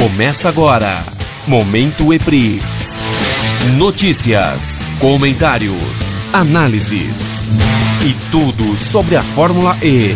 Começa agora. Momento EPRIX. Notícias, comentários, análises e tudo sobre a Fórmula E.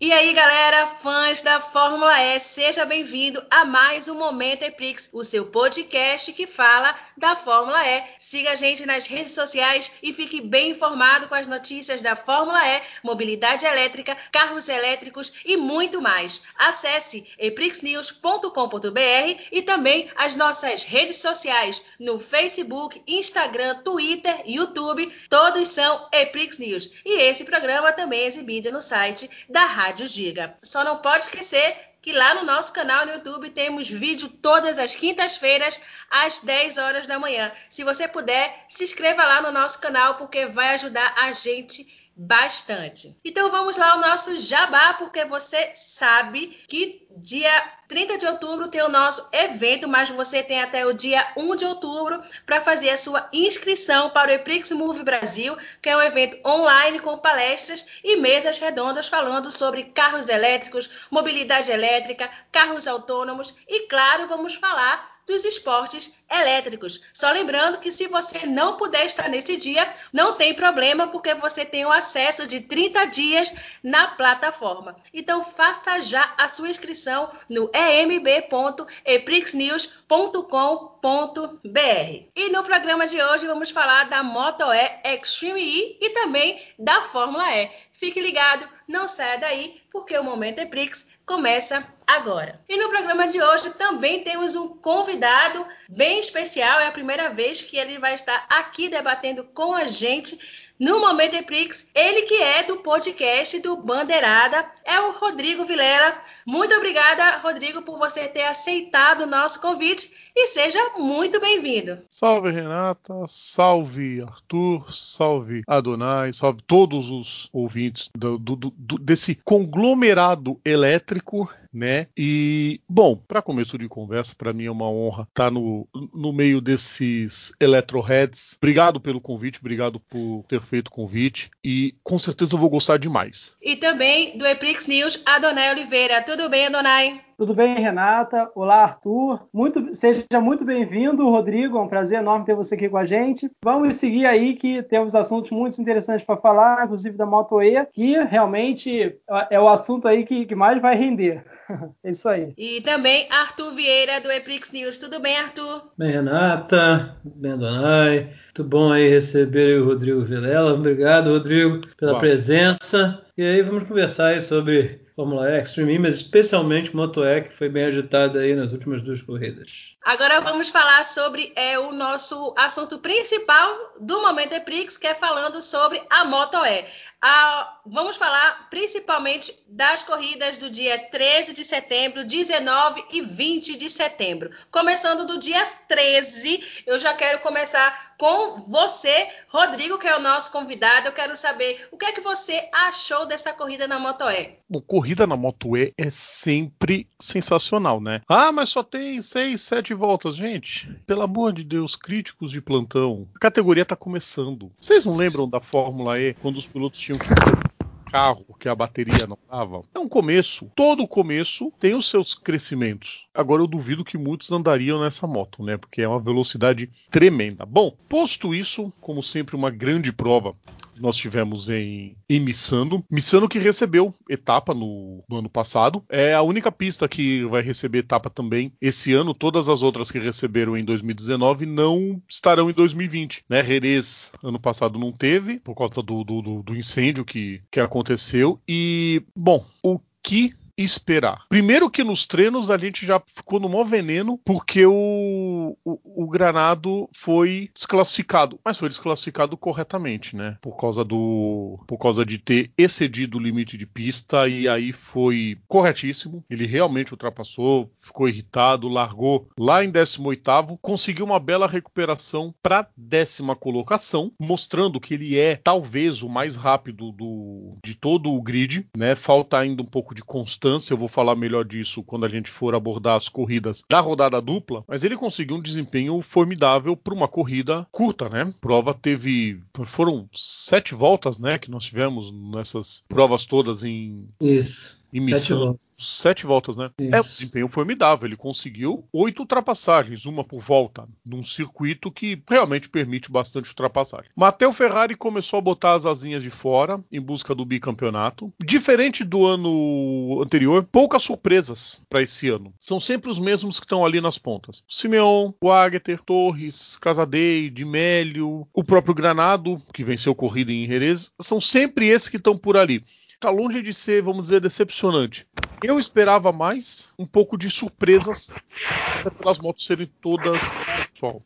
E aí, galera, fãs da Fórmula E, seja bem-vindo a mais um Momento EPRIX, o seu podcast que fala da Fórmula E. Siga a gente nas redes sociais e fique bem informado com as notícias da Fórmula E, mobilidade elétrica, carros elétricos e muito mais. Acesse eprixnews.com.br e também as nossas redes sociais no Facebook, Instagram, Twitter, YouTube, todos são Eprix News. E esse programa também é exibido no site da Rádio Giga. Só não pode esquecer que lá no nosso canal no YouTube temos vídeo todas as quintas-feiras às 10 horas da manhã. Se você puder, se inscreva lá no nosso canal porque vai ajudar a gente bastante. Então vamos lá ao nosso jabá, porque você sabe que dia 30 de outubro tem o nosso evento, mas você tem até o dia 1 de outubro para fazer a sua inscrição para o Eprix Move Brasil, que é um evento online com palestras e mesas redondas falando sobre carros elétricos, mobilidade elétrica, carros autônomos e claro, vamos falar dos esportes elétricos. Só lembrando que se você não puder estar nesse dia, não tem problema, porque você tem o acesso de 30 dias na plataforma. Então faça já a sua inscrição no emb.eprixnews.com.br. E no programa de hoje vamos falar da Moto E Extreme E e também da Fórmula E. Fique ligado, não saia daí, porque o Momento Eprix começa agora. E no programa de hoje também temos um convidado bem especial, é a primeira vez que ele vai estar aqui debatendo com a gente no Momento Eprix, ele que é do podcast do Bandeirada, é o Rodrigo Vilela. Muito obrigada, Rodrigo, por você ter aceitado o nosso convite e seja muito bem-vindo. Salve, Renata, salve, Arthur, salve, Adonai, salve todos os ouvintes do, do, do, desse conglomerado elétrico né? E, bom, para começo de conversa, para mim é uma honra estar tá no, no meio desses Electroheads. Obrigado pelo convite, obrigado por ter feito o convite e com certeza eu vou gostar demais. E também do Eprix News, Adonai Oliveira. Tudo bem, Adonai? Tudo bem, Renata? Olá, Arthur. Muito, seja muito bem-vindo, Rodrigo. É um prazer enorme ter você aqui com a gente. Vamos seguir aí que temos assuntos muito interessantes para falar, inclusive da Moto E, que realmente é o assunto aí que, que mais vai render. É isso aí. E também Arthur Vieira, do Eprix News. Tudo bem, Arthur? Bem, Renata, bem, Donai. Muito bom aí receber o Rodrigo Vilela. Obrigado, Rodrigo, pela Uau. presença. E aí vamos conversar aí sobre Fórmula E, Extreme mas especialmente Moto E, que foi bem agitada aí nas últimas duas corridas. Agora vamos falar sobre é, o nosso assunto principal do Momento Eprix, que é falando sobre a Moto E. Ah, vamos falar principalmente das corridas do dia 13 de setembro, 19 e 20 de setembro. Começando do dia 13, eu já quero começar com você, Rodrigo, que é o nosso convidado. Eu quero saber o que é que você achou dessa corrida na Moto E. Bom, corrida na Moto E é sempre sensacional, né? Ah, mas só tem seis, sete voltas, gente. Pelo amor de Deus, críticos de plantão. A categoria tá começando. Vocês não lembram da Fórmula E quando os pilotos tinham que carro que a bateria não dava. É um começo. Todo começo tem os seus crescimentos. Agora eu duvido que muitos andariam nessa moto, né? Porque é uma velocidade tremenda. Bom, posto isso, como sempre, uma grande prova nós tivemos em, em Missano. Missano que recebeu etapa no, no, ano passado. É a única pista que vai receber etapa também esse ano. Todas as outras que receberam em 2019 não estarão em 2020. Né? Jerez, ano passado, não teve, por causa do, do, do incêndio que, que aconteceu. E, bom, o que esperar. Primeiro que nos treinos a gente já ficou no maior veneno porque o, o, o, Granado foi desclassificado, mas foi desclassificado corretamente, né? Por causa do por causa de ter excedido o limite de pista e aí foi corretíssimo. Ele realmente ultrapassou, ficou irritado, largou lá em 18º, conseguiu uma bela recuperação para décima colocação, mostrando que ele é talvez o mais rápido do, de todo o grid, né? Falta ainda um pouco de constância distância. Eu vou falar melhor disso quando a gente for abordar as corridas da rodada dupla. Mas ele conseguiu um desempenho formidável para uma corrida curta, né? Prova teve. Foram sete voltas, né? Que nós tivemos nessas provas todas em. Isso em missão. Sete, voltas, né? Isso. É um desempenho formidável. Ele conseguiu oito ultrapassagens, uma por volta, num circuito que realmente permite bastante ultrapassagem. Matteo Ferrari começou a botar as asinhas de fora em busca do bicampeonato. Diferente do ano anterior, poucas surpresas para esse ano. São sempre os mesmos que estão ali nas pontas. Simeon, o Agueter, Torres, Casadei, Di Mélio, o próprio Granado, que venceu corrida em Jerez, são sempre esses que estão por ali tá longe de ser, vamos dizer, decepcionante. Eu esperava mais um pouco de surpresas pelas motos serem todas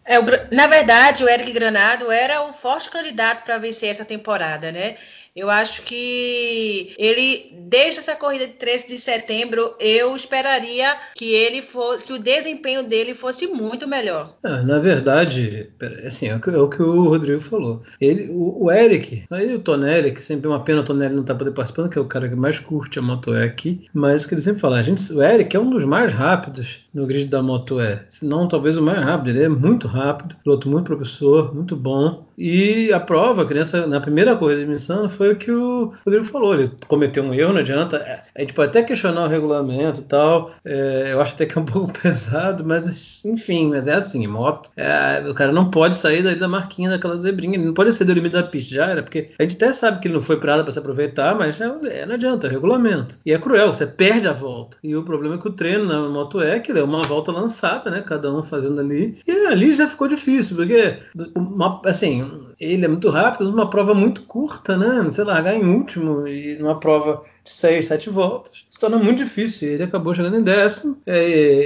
é, o, na verdade, o Eric Granado era o forte candidato para vencer essa temporada, né? Eu acho que ele, desde essa corrida de 13 de setembro, eu esperaria que ele fosse, que o desempenho dele fosse muito melhor. Ah, na verdade, assim, é o, que, é o, que, o Rodrigo falou. Ele, o, o Eric, aí o Tonelli, que sempre é uma pena o Tonelli não tá poder participando, que é o cara que mais curte a Moto E aqui, mas que ele sempre fala, a gente, o Eric é um dos mais rápidos no grid da Moto E, se não talvez o mais rápido, ele é muito rápido, piloto muito professor, muito bom, e a prova, que nessa, na primeira corrida de missão, foi o que o Rodrigo falou. Ele cometeu um erro, não adianta. É, a gente pode até questionar o regulamento e tal. É, eu acho até que é um pouco pesado, mas enfim, mas é assim, moto. É, o cara não pode sair daí da marquinha daquela zebrinha. Ele não pode sair do limite da pista, já era, porque a gente até sabe que ele não foi para para se aproveitar, mas é, não adianta, é regulamento. E é cruel, você perde a volta. E o problema é que o treino na moto é que é uma volta lançada, né? Cada um fazendo ali. E ali já ficou difícil, porque, uma, assim, ele é muito rápido, uma prova muito curta, né? Você largar em último e numa prova de 6, 7 voltas, se torna muito difícil. Ele acabou chegando em décimo. É,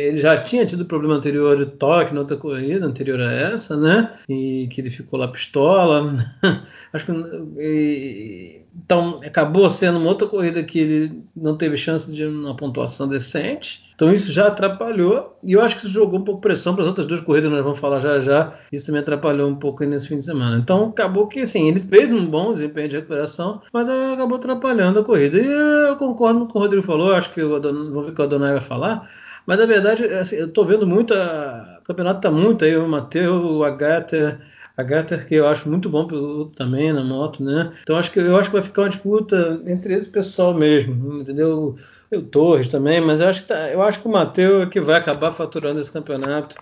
ele já tinha tido problema anterior de toque na outra corrida, anterior a essa, né? E que ele ficou lá pistola. Acho que. E, então, acabou sendo uma outra corrida que ele não teve chance de uma pontuação decente. Então, isso já atrapalhou. E eu acho que isso jogou um pouco pressão para as outras duas corridas, nós vamos falar já já. Isso também atrapalhou um pouco nesse fim de semana. Então, acabou que, assim, ele fez um bom desempenho de recuperação, mas acabou atrapalhando a corrida. E eu concordo com o que o Rodrigo falou, acho que eu vou ver o que o Adonai vai falar. Mas, na verdade, assim, eu estou vendo muito. A... O campeonato está muito aí, o Matheus, o Agatha a Gatter, que eu acho muito bom piloto também na moto, né? Então acho que eu acho que vai ficar uma disputa entre esse pessoal mesmo, entendeu? O Torres também, mas eu acho que, tá, eu acho que o Matheus é que vai acabar faturando esse campeonato.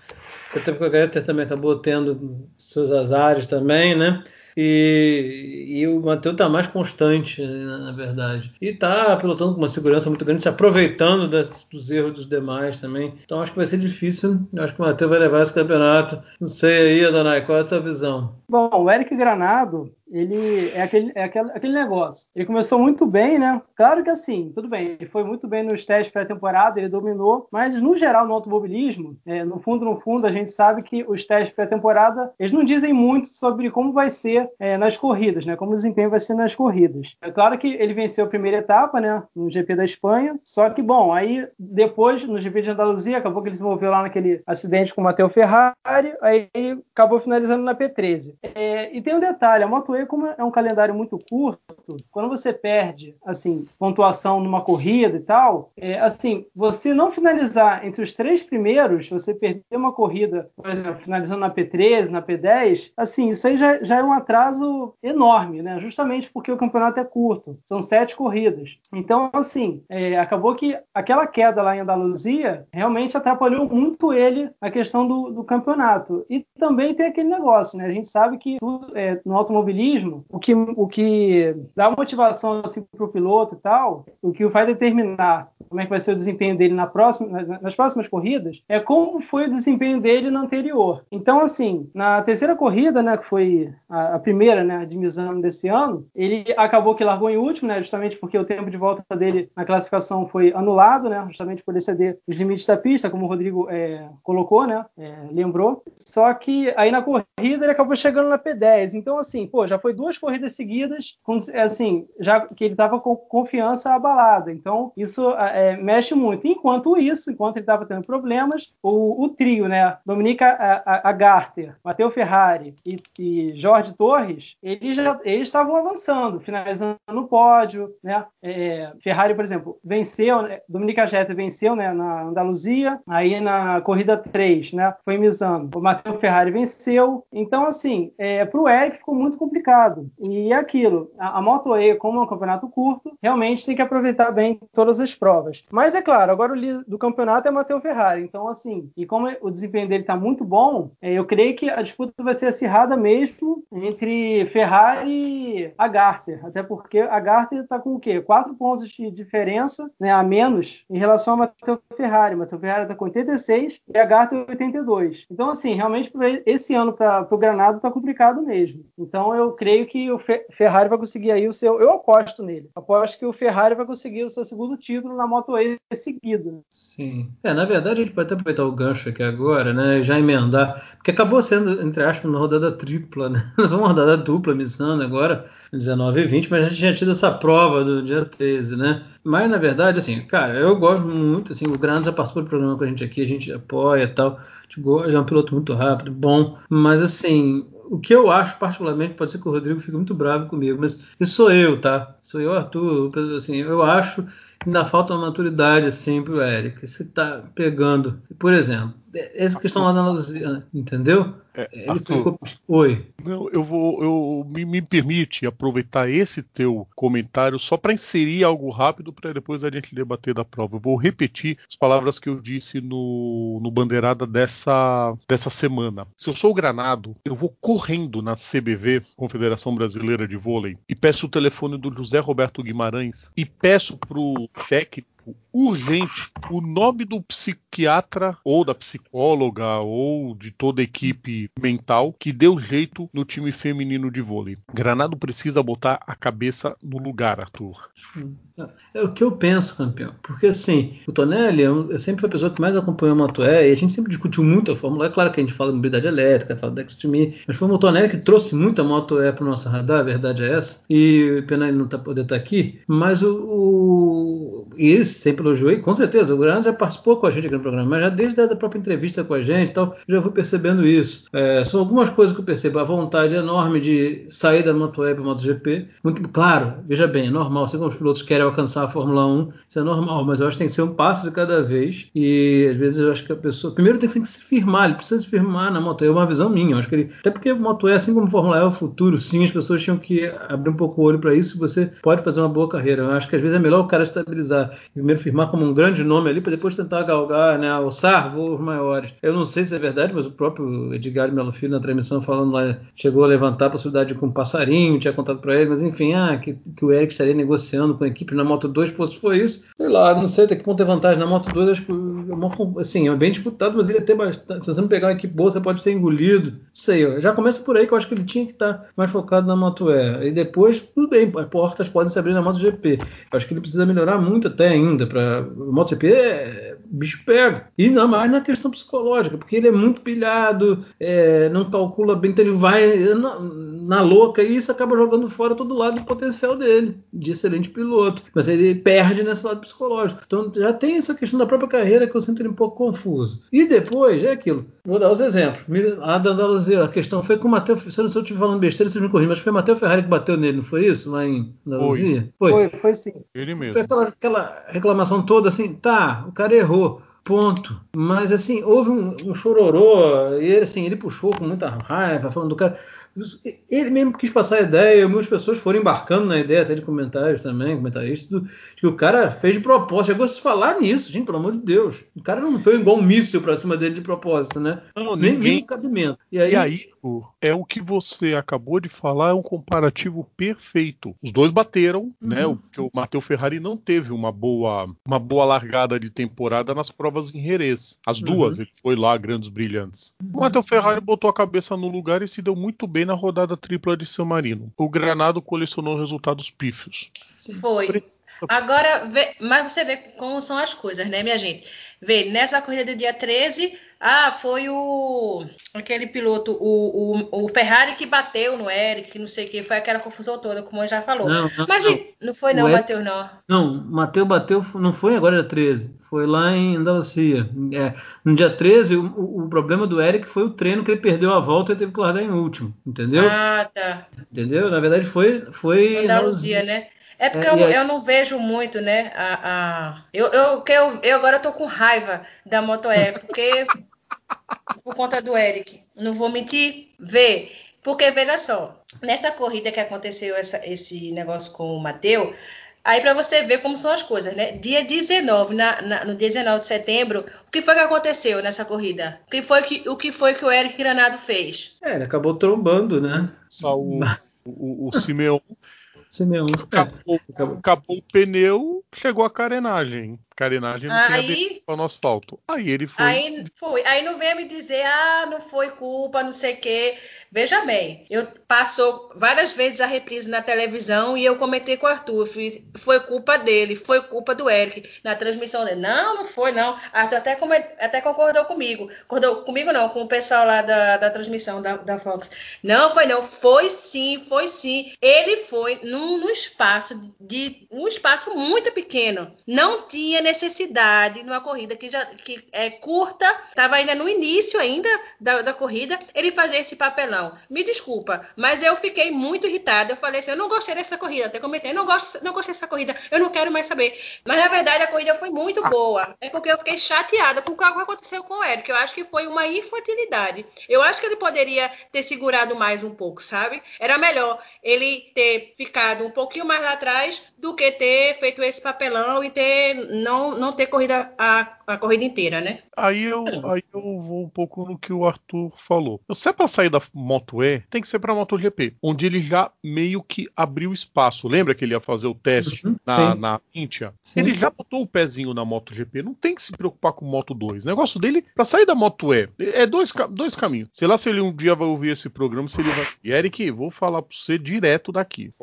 Até porque a Gatter também acabou tendo seus azares também, né? E, e o Matheus está mais constante, né, na verdade. E está pilotando com uma segurança muito grande, se aproveitando das, dos erros dos demais também. Então acho que vai ser difícil. Acho que o Matheus vai levar esse campeonato. Não sei aí, Adonai, qual é a sua visão? Bom, o Eric Granado, ele é aquele, é aquele, aquele negócio. Ele começou muito bem, né? Claro que assim, tudo bem, ele foi muito bem nos testes pré-temporada, ele dominou, mas no geral no automobilismo, é, no fundo, no fundo, a gente sabe que os testes pré-temporada, eles não dizem muito sobre como vai ser é, nas corridas, né? Como o desempenho vai ser nas corridas. É claro que ele venceu a primeira etapa, né? No GP da Espanha, só que, bom, aí depois, no GP de Andaluzia, acabou que ele se envolveu lá naquele acidente com o Matteo Ferrari, aí acabou finalizando na P13. É, e tem um detalhe, a Moto E como é um calendário muito curto, quando você perde, assim, pontuação numa corrida e tal, é, assim, você não finalizar entre os três primeiros, você perder uma corrida, por exemplo, finalizando na P13, na P10, assim, isso aí já, já é um atraso enorme, né? Justamente porque o campeonato é curto, são sete corridas. Então, assim, é, acabou que aquela queda lá em Andaluzia realmente atrapalhou muito ele a questão do, do campeonato. E também tem aquele negócio, né? A gente sabe que é, no automobilismo, o que, o que dá motivação assim, para o piloto e tal, o que vai determinar como é que vai ser o desempenho dele na próxima, nas próximas corridas, é como foi o desempenho dele na anterior. Então, assim, na terceira corrida, né, que foi a, a primeira, né, de Misano desse ano, ele acabou que largou em último, né, justamente porque o tempo de volta dele na classificação foi anulado, né, justamente por exceder os limites da pista, como o Rodrigo é, colocou, né, é, lembrou. Só que aí na corrida ele acabou chegando na P10. Então, assim, pô, já foi duas corridas seguidas, assim, já que ele estava com confiança abalada. Então, isso é, mexe muito. Enquanto isso, enquanto ele estava tendo problemas, o, o, trio, né? Dominica Agarter, Matteo Ferrari e, e Jorge Torres, eles já eles estavam avançando, finalizando no pódio, né? É, Ferrari, por exemplo, venceu, né? Dominica Agarter venceu, né? Na Andaluzia, aí na corrida 3, né? Foi Misano. O Matteo Ferrari venceu. Então, assim, é, para o Eric ficou muito complicado. E é aquilo, a, a Moto E, como é um campeonato curto, realmente tem que aproveitar bem todas as provas. Mas é claro, agora o líder do campeonato é Matteo Ferrari. Então, assim, e como o desempenho dele está muito bom, é, eu creio que a disputa vai ser acirrada mesmo entre Ferrari e a Garter. Até porque a Garter está com o quê? Quatro pontos de diferença né, a menos em relação a Matteo Ferrari. Matteo Ferrari está com 86 e a Garter 82. Então, assim, realmente esse ano para o Granado está complicado mesmo. Então, eu creio que o Ferrari vai conseguir aí o seu. Eu aposto nele. Aposto que o Ferrari vai conseguir o seu segundo título na Moto E seguido. Sim. É, na verdade, a gente pode até aproveitar o gancho aqui agora, né? Já emendar. Porque acabou sendo, entre aspas, uma rodada tripla, né? uma rodada dupla, Missando agora, 19 e 20, mas a gente tinha tido essa prova do dia 13, né? Mas, na verdade, assim, cara, eu gosto muito, assim, o Granado já passou do programa com a gente aqui, a gente apoia e tal. Ele é um piloto muito rápido, bom, mas assim, o que eu acho particularmente, pode ser que o Rodrigo fique muito bravo comigo, mas isso sou eu, tá? Sou eu, Arthur, assim, eu acho que ainda falta uma maturidade assim pro Eric. Você tá pegando, por exemplo, essa questão lá na Luzia, entendeu? É, Ele Arthur, ficou... Oi. Não, eu vou. Eu, me, me permite aproveitar esse teu comentário só para inserir algo rápido para depois a gente debater da prova. Eu vou repetir as palavras que eu disse no, no bandeirada dessa, dessa semana. Se eu sou o Granado, eu vou correndo na CBV, Confederação Brasileira de Vôlei, e peço o telefone do José Roberto Guimarães e peço pro técnico urgente o nome do psiquiatra ou da psicóloga ou de toda a equipe mental que deu jeito no time feminino de vôlei. Granado precisa botar a cabeça no lugar, Arthur. É o que eu penso, campeão. Porque assim, o Tonelli é, sempre foi a pessoa que mais acompanhou a Moto-E e a gente sempre discutiu muito a Fórmula E. É claro que a gente fala de mobilidade elétrica, fala da Extreme, mas foi o Tonelli que trouxe muito a Moto-E para o nosso radar, a verdade é essa. E pena ele não tá, poder estar tá aqui, mas o, o... E sempre e com certeza, o Granado já participou com a gente aqui no programa, mas já desde a própria entrevista com a gente tal, já fui percebendo isso. É, são algumas coisas que eu percebo, a vontade enorme de sair da MotoWeb para MotoGP. Muito claro, veja bem, é normal, assim como os pilotos querem alcançar a Fórmula 1, isso é normal, mas eu acho que tem que ser um passo de cada vez, e às vezes eu acho que a pessoa, primeiro tem que se firmar, ele precisa se firmar na Moto, é uma visão minha, eu acho que ele, até porque é assim como Fórmula E é o futuro, sim, as pessoas tinham que abrir um pouco o olho para isso, você pode fazer uma boa carreira. Eu acho que às vezes é melhor o cara estabilizar, primeiro firmar como um grande nome ali, para depois tentar galgar, né, alçar voos maiores. Eu não sei se é verdade, mas o próprio Edgar Melo Filho, na transmissão, falando lá, chegou a levantar a possibilidade de com um passarinho, tinha contado para ele, mas enfim, ah, que, que, o Eric estaria negociando com a equipe na Moto 2, pô, se for isso, sei lá, não sei até que ponto é vantagem na Moto 2, acho que é assim, é bem disputado, mas ele ia ter bastante. Se você não pegar uma equipe boa, você pode ser engolido. Não sei, já começa por aí que eu acho que ele tinha que estar tá mais focado na Moto E. Depois, tudo bem, as portas podem se abrir na Moto GP. Eu acho que ele precisa melhorar muito até ainda para MotoGP é bicho pega. E não mais na questão psicológica, porque ele é muito pilhado, é, não calcula bem, então ele vai na, na, louca e isso acaba jogando fora todo lado do potencial dele, de excelente piloto. Mas ele perde nesse lado psicológico. Então já tem essa questão da própria carreira que eu sinto ele um pouco confuso. E depois, é aquilo. Vou dar os exemplos. A da Andaluzia, a questão foi com o Matheus. Se eu não te falando besteira, vocês me corrigem, mas foi o Matheus Ferrari que bateu nele, não foi isso? Lá em Andaluzia? Foi, foi, foi, foi sim. Ele mesmo. Foi aquela, aquela reclamação toda assim, tá, o cara errou. Ponto. Mas assim, houve um, um chororô, e ele assim, ele puxou com muita raiva, falando do cara. Ele mesmo quis passar a ideia, e muitas pessoas foram embarcando na ideia, até de comentários também, comentaristas, do, que o cara fez de propósito. Chegou a se falar nisso, gente, pelo amor de Deus. O cara não foi igual um míssil pra cima dele de propósito, né? Não, nem, ninguém... nem cabimento. E aí, e aí, é o que você acabou de falar, é um comparativo perfeito. Os dois bateram, né? uhum. né? O, o Matheus Ferrari não teve uma boa, uma boa largada de temporada nas provas em Jerez. As duas, uhum. ele foi lá, grandes brilhantes. O Matheus Ferrari botou a cabeça no lugar e se deu muito bem na rodada tripla de San Marino. O Granado colecionou resultados pífios. Foi. Agora, vê, mas você vê como são as coisas, né, minha gente? Vê, nessa corrida do dia 13, ah, foi o aquele piloto, o, o, o Ferrari que bateu no Eric, não sei o que, foi aquela confusão toda, como já falou. Não, não, Mas não, não foi não, não. Não, Matheus bateu, não foi agora dia 13, foi lá em Andalucia. É, no dia 13, o, o, problema do Eric foi o treino que ele perdeu a volta e teve que largar em último, entendeu? Ah, tá. Entendeu? Na verdade foi... foi Andaluzia, né? É porque é, eu, aí... eu, não vejo muito, né? A, a... Eu, eu, eu, eu agora tô com raiva da Moto E, porque por conta do Eric. Não vou mentir, vê. Porque, veja só, nessa corrida que aconteceu essa, esse negócio com o Mateu, aí para você ver como são as coisas, né? Dia 19, na, na, no dia 19 de setembro, o que foi que aconteceu nessa corrida? O que foi que o, que foi que o Eric Granado fez? É, ele acabou trombando, né? Só o, o, o Simeon Simeão. Acabou, acabou. acabou, o pneu, chegou a carenagem. Carenagem não aí, tem a no asfalto. Aí ele foi. Aí foi. Aí não venha me dizer, ah, não foi culpa, não sei o quê. Veja bem, eu passou várias vezes a reprise na televisão e eu comentei com o Arthur, fiz, foi culpa dele, foi culpa do Eric na transmissão dele. Não, não foi, não. Arthur até, até concordou comigo. Concordou comigo não, com o pessoal lá da, da transmissão da, da Fox. Não, foi não. Foi sim, foi sim. Ele foi num, num espaço de um espaço muito pequeno. Não tinha necessidade numa corrida que já que é curta, estava ainda no início ainda da, da corrida, ele fazer esse papelão. Me desculpa, mas eu fiquei muito irritada. Eu falei assim, eu não gostei dessa corrida. Até comentei, não gosto, não gostei dessa corrida. Eu não quero mais saber. Mas na verdade a corrida foi muito ah. boa. É porque eu fiquei chateada com o que aconteceu com o Eric. Eu acho que foi uma infantilidade. Eu acho que ele poderia ter segurado mais um pouco, sabe? Era melhor ele ter ficado um pouquinho mais lá atrás do que ter feito esse papelão e ter não, não ter corrido a, a corrida inteira, né? Aí eu, aí eu vou um pouco no que o Arthur falou. Se é pra sair da Moto E, tem que ser pra MotoGP, onde ele já meio que abriu espaço. Lembra que ele ia fazer o teste uhum, na, na Índia? Ele já botou o pezinho na MotoGP, não tem que se preocupar com Moto 2. O negócio dele, pra sair da Moto E, é dois, dois caminhos. Sei lá se ele um dia vai ouvir esse programa, se ele vai. Eric, vou falar pra você direto daqui.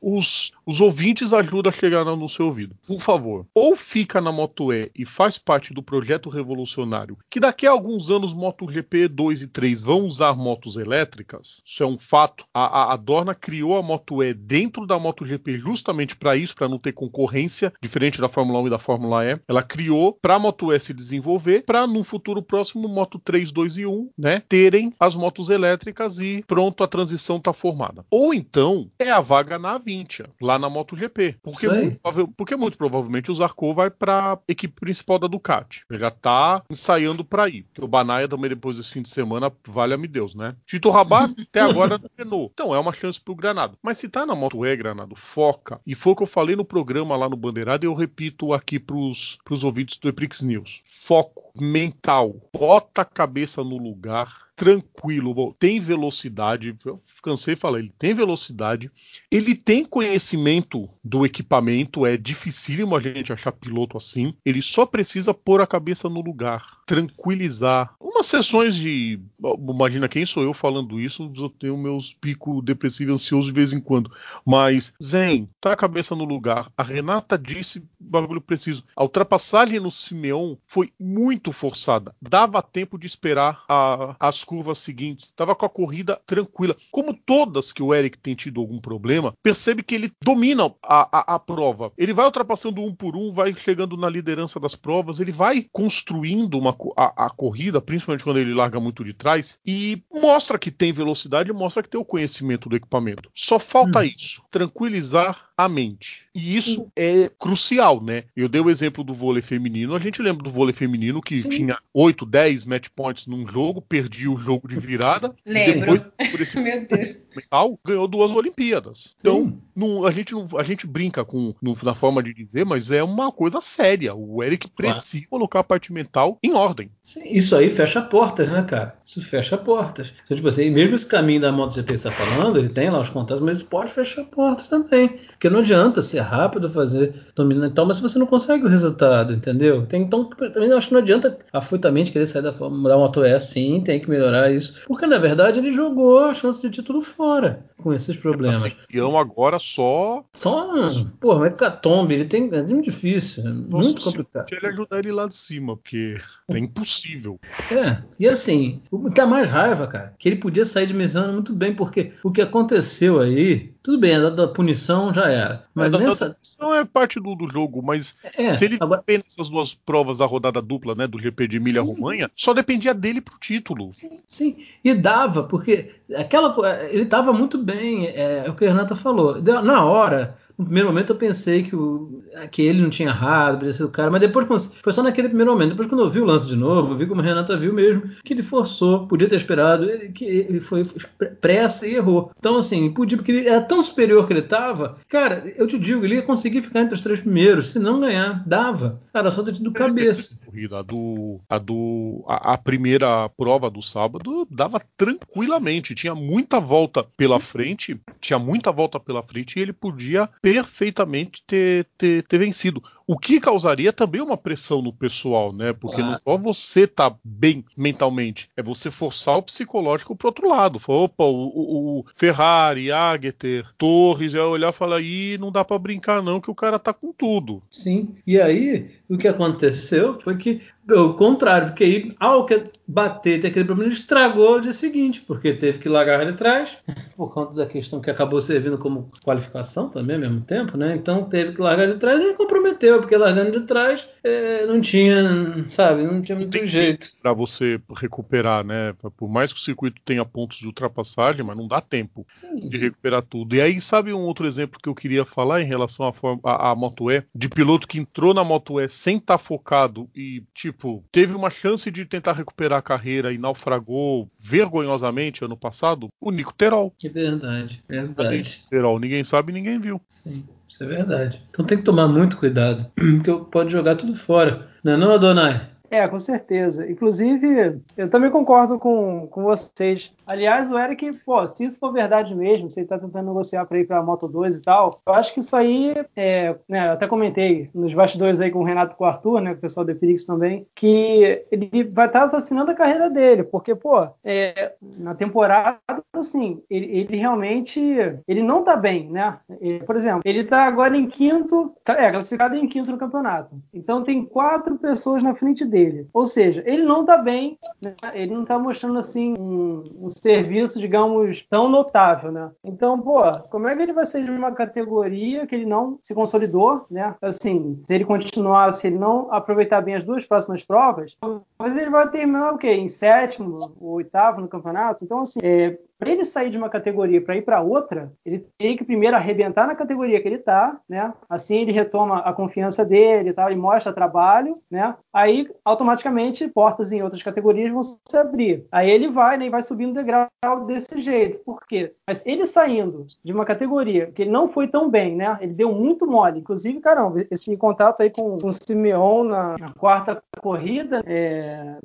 Os, os ouvintes ajudam a chegar no seu ouvido. Por favor, ou fica na Moto E e faz parte do projeto revolucionário, que daqui a alguns anos MotoGP 2 e 3 vão usar motos elétricas. Isso é um fato. A, a, a Dorna criou a Moto E dentro da MotoGP justamente para isso, para não ter concorrência, diferente da Fórmula 1 e da Fórmula E. Ela criou para a Moto E se desenvolver, para no futuro próximo Moto 3, 2 e 1, né, terem as motos elétricas e pronto, a transição está formada. Ou então é a vaga na Avintia, lá na MotoGP, porque muito, porque muito provavelmente o Zarco vai para a equipe principal da Ducati. Ele já está ensaiando para ir, porque o Banaia também depois desse fim de semana, valha-me Deus, né? Tito Rabat até agora não treinou. Então é uma chance pro Granado. Mas se tá na Moto E, Granado, foca. E foi o que eu falei no programa lá no Bandeirado e eu repito aqui pros, pros ouvintes do Eprix News. Foco mental. Bota a cabeça no lugar tranquilo, tem velocidade, eu cansei de falar, ele tem velocidade, ele tem conhecimento do equipamento, é dificílimo a gente achar piloto assim, ele só precisa pôr a cabeça no lugar, tranquilizar. Umas sessões de, imagina quem sou eu falando isso, eu tenho meus picos depressivos ansiosos de vez em quando, mas Zen, tá a cabeça no lugar. A Renata disse bagulho preciso. A ultrapassagem no Simeon foi muito forçada, dava tempo de esperar a, as curvas seguintes, estava com a corrida tranquila. Como todas que o Eric tem tido algum problema, percebe que ele domina a, a, a prova. Ele vai ultrapassando um por um, vai chegando na liderança das provas, ele vai construindo uma, a, a corrida, principalmente quando ele larga muito de trás, e mostra que tem velocidade, mostra que tem o conhecimento do equipamento. Só falta hum. isso, tranquilizar a mente. E isso Sim. é crucial, né? Eu dei o exemplo do vôlei feminino. A gente lembra do vôlei feminino que Sim. tinha 8, 10 match points num jogo, perdia o jogo de virada. Lembro. E depois, por esse Meu Deus. Mental, ganhou duas Olimpíadas. Então, não, a, gente a gente brinca com no, na forma de dizer, mas é uma coisa séria. O Eric precisa colocar a parte mental em ordem. Sim, isso aí fecha portas, né, cara? Isso fecha portas. Então, tipo assim, mesmo esse caminho da MotoGP está falando, ele tem lá os contatos, mas pode fechar portas também. Porque não adianta ser rápido, fazer dominar e tal, mas se você não consegue o resultado, entendeu? Tem, então, também acho que não adianta afoitamente querer sair da, da Moto E assim, tem que melhorar isso. Porque, na verdade, ele jogou a chance de título fora fora com esses problemas. Campeão agora só. Só. Porra, mas Catombe, ele tem. É muito difícil, é Nossa, muito complicado. Se ele ajudar ele lá de cima, porque é impossível. É, e assim, o que dá mais raiva, cara, que ele podia sair de missão muito bem, porque o que aconteceu aí tudo bem, a da punição já era. Mas é, nessa. punição é parte do, do jogo, mas é, se ele agora... essas duas provas da rodada dupla, né, do GP de Emília Romanha, só dependia dele pro título. Sim, sim. E dava, porque aquela ele estava muito bem, é, é, o que a Renata falou. Na hora, no primeiro momento eu pensei que, o, que ele não tinha errado, podia ser o cara, mas depois foi só naquele primeiro momento. Depois, quando eu vi o lance de novo, eu vi como a Renata viu mesmo, que ele forçou, podia ter esperado, ele, que ele foi pressa e errou. Então, assim, podia, porque ele era tão superior que ele estava, cara, eu te digo, ele ia conseguir ficar entre os três primeiros, se não ganhar, dava. Cara, só ter tido cabeça. A do, a, do, a, a primeira prova do sábado dava tranquilamente, tinha muita volta pela frente, tinha muita volta pela frente e ele podia perfeitamente ter, ter, ter vencido. O que causaria também uma pressão no pessoal, né? Porque ah. não só você tá bem mentalmente, é você forçar o psicológico pro outro lado. Opa, o, o, o Ferrari, Agueter, Torres, é olhar e falar, aí não dá para brincar não, que o cara tá com tudo. Sim, e aí o que aconteceu foi que o contrário, porque aí, ao que bater, ter aquele problema, ele estragou o dia seguinte, porque teve que largar de trás, por conta da questão que acabou servindo como qualificação também ao mesmo tempo, né? Então teve que largar de trás e comprometeu, porque largando de trás é, não tinha, sabe, não tinha muito Tem jeito. Para você recuperar, né? Por mais que o circuito tenha pontos de ultrapassagem, mas não dá tempo Sim. de recuperar tudo. E aí, sabe um outro exemplo que eu queria falar em relação à, à Moto E? De piloto que entrou na Moto E sem estar tá focado e, tipo, teve uma chance de tentar recuperar a carreira e naufragou vergonhosamente ano passado, o Nico Terol. Que verdade, verdade. Terol, ninguém sabe, ninguém viu. Sim, isso é verdade. Então tem que tomar muito cuidado, porque pode jogar tudo fora. Não é não, Adonai? É, com certeza. Inclusive, eu também concordo com, com vocês. Aliás, o Eric, pô, se isso for verdade mesmo, se ele tá tentando negociar para ir pra Moto 2 e tal, eu acho que isso aí, é, né, eu até comentei nos bastidores aí com o Renato e com o Arthur, né, o pessoal do Felix também, que ele vai estar tá assassinando a carreira dele, porque, pô, é, na temporada, assim, ele, ele, realmente, ele não tá bem, né? Ele, por exemplo, ele tá agora em quinto, é, classificado em quinto no campeonato. Então tem quatro pessoas na frente dele. Ou seja, ele não tá bem, né? ele não tá mostrando, assim, um, um serviço, digamos, tão notável, né? Então, pô, como é que ele vai ser de uma categoria que ele não se consolidou, né? Assim, se ele continuar, se ele não aproveitar bem as duas próximas provas, talvez ele vai terminar o quê? Em sétimo ou oitavo no campeonato. Então, assim, é, para ele sair de uma categoria para ir para outra, ele tem que primeiro arrebentar na categoria que ele está, né? Assim ele retoma a confiança dele tal, e mostra trabalho, né? Aí automaticamente portas em outras categorias vão se abrir. Aí ele vai, né, e vai subindo degrau desse jeito. Por quê? Mas ele saindo de uma categoria que ele não foi tão bem, né? Ele deu muito mole. Inclusive, caramba, esse contato aí com, com o Simeon na, na quarta corrida, é,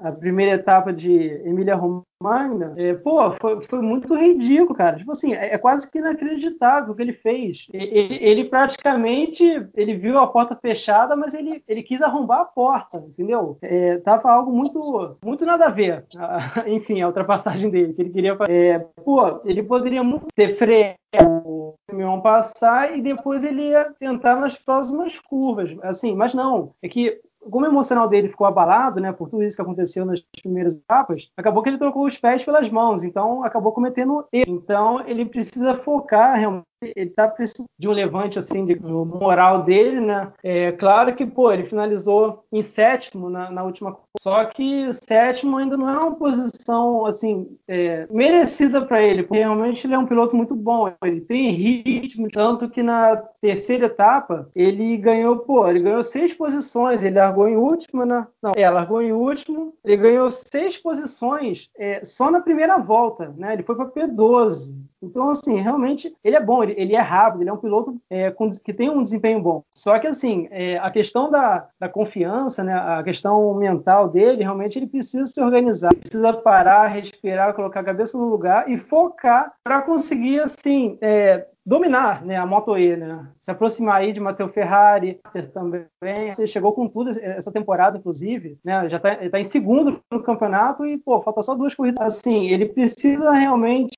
a primeira etapa de Emília Romagna, é, pô, foi, foi, muito ridículo, cara. Tipo assim, é, é, quase que inacreditável o que ele fez. Ele, ele, praticamente, ele viu a porta fechada, mas ele, ele quis arrombar a porta, entendeu? É, tava algo muito, muito nada a ver. Enfim, a ultrapassagem dele, que ele queria fazer. É, pô, ele poderia muito ter freio o Simeão passar e depois ele ia tentar nas próximas curvas. Assim, mas não. É que como o emocional dele ficou abalado, né, por tudo isso que aconteceu nas primeiras etapas, acabou que ele trocou os pés pelas mãos, então acabou cometendo erro. Então ele precisa focar realmente ele tá precisando de um levante assim de moral dele, né? É claro que pô, ele finalizou em sétimo na, na última, só que sétimo ainda não é uma posição assim é, merecida para ele, porque realmente ele é um piloto muito bom. Ele tem ritmo, tanto que na terceira etapa ele ganhou, pô, ele ganhou seis posições. Ele largou em último, né? Não, é, largou em último. Ele ganhou seis posições é, só na primeira volta, né? Ele foi para P12. Então, assim, realmente ele é bom, ele, ele é rápido, ele é um piloto é, com, que tem um desempenho bom. Só que, assim, é, a questão da, da, confiança, né, a questão mental dele, realmente ele precisa se organizar, precisa parar, respirar, colocar a cabeça no lugar e focar para conseguir, assim, é, dominar né, a Moto E, né? se aproximar aí de Matteo Ferrari também. Ele chegou com tudo essa temporada, inclusive, né? já está tá em segundo no campeonato e, pô, falta só duas corridas. Assim, ele precisa realmente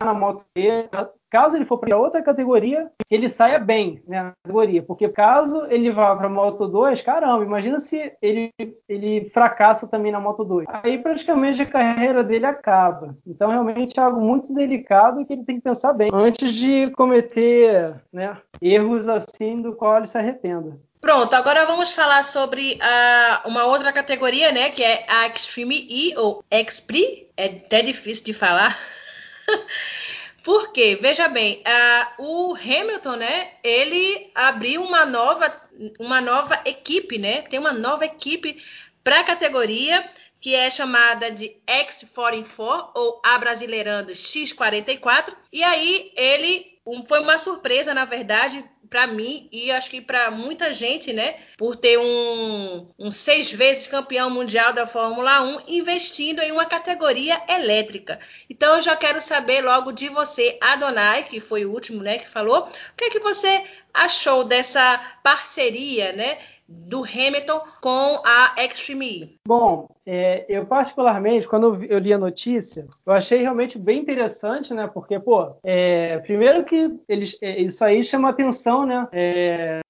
na Moto E, caso ele for para outra categoria, ele saia bem né, na categoria. Porque caso ele vá para Moto 2, caramba, imagina se ele, ele fracassa também na Moto 2. Aí praticamente a carreira dele acaba. Então realmente é algo muito delicado que ele tem que pensar bem antes de cometer né, erros assim do qual ele se arrependa. Pronto, agora vamos falar sobre uh, uma outra categoria, né, que é a Extreme E ou Expri. É até difícil de falar. Porque, veja bem, uh, o Hamilton, né, ele abriu uma nova, uma nova equipe, né? Tem uma nova equipe para a categoria que é chamada de X44 ou abrasileirando X44. E aí ele um, foi uma surpresa, na verdade, para mim e acho que para muita gente, né, por ter um, um, seis vezes campeão mundial da Fórmula 1 investindo em uma categoria elétrica. Então eu já quero saber logo de você, Adonai, que foi o último, né, que falou, o que é que você achou dessa parceria, né, do Hamilton com a Extreme E? Bom, é, eu particularmente, quando eu li a notícia, eu achei realmente bem interessante, né? Porque, pô, é, primeiro que eles, é, isso aí chama atenção, né?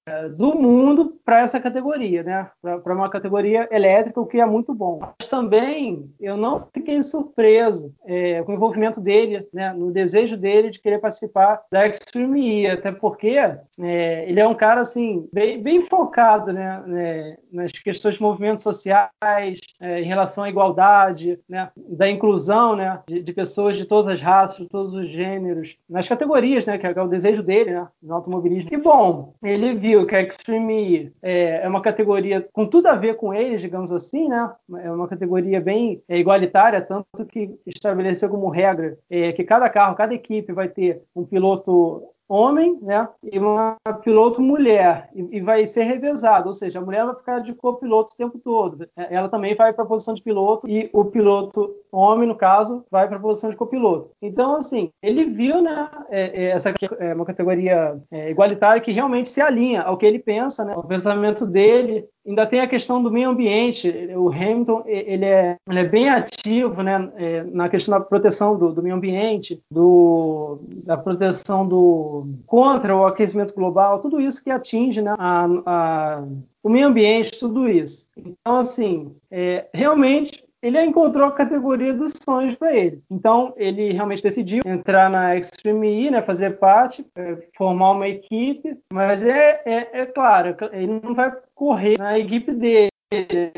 É, do mundo para essa categoria, né? Para uma categoria elétrica, o que é muito bom. Mas também eu não fiquei surpreso é, com o envolvimento dele, né? No desejo dele de querer participar da Extreme E, até porque é, ele é um cara assim bem, bem focado, né? né nas questões de movimentos sociais, é, em relação à igualdade, né? Da inclusão, né? De, de, pessoas de todas as raças, de todos os gêneros, nas categorias, né? É, que é o desejo dele, né? No automobilismo. E bom, ele viu que a Extreme é, é, uma categoria com tudo a ver com eles, digamos assim, né? É uma categoria bem é, igualitária, tanto que estabeleceu como regra é, que cada carro, cada equipe vai ter um piloto homem, né, e uma piloto mulher, e, e, vai ser revezado, ou seja, a mulher vai ficar de copiloto o tempo todo. É, ela também vai para a posição de piloto e o piloto homem, no caso, vai para a posição de copiloto. Então, assim, ele viu, né, é, é, essa é uma categoria é, igualitária que realmente se alinha ao que ele pensa, né, ao pensamento dele, ainda tem a questão do meio ambiente. O Hamilton ele é, ele é bem ativo né, é, na questão da proteção do, do, meio ambiente, do, da proteção do contra o aquecimento global, tudo isso que atinge né, a, a, o meio ambiente, tudo isso. Então, assim, é, realmente ele encontrou a categoria dos sonhos para ele. Então, ele realmente decidiu entrar na Extreme E, né, fazer parte, é, formar uma equipe, mas é, é, é, claro, ele não vai correr na equipe dele,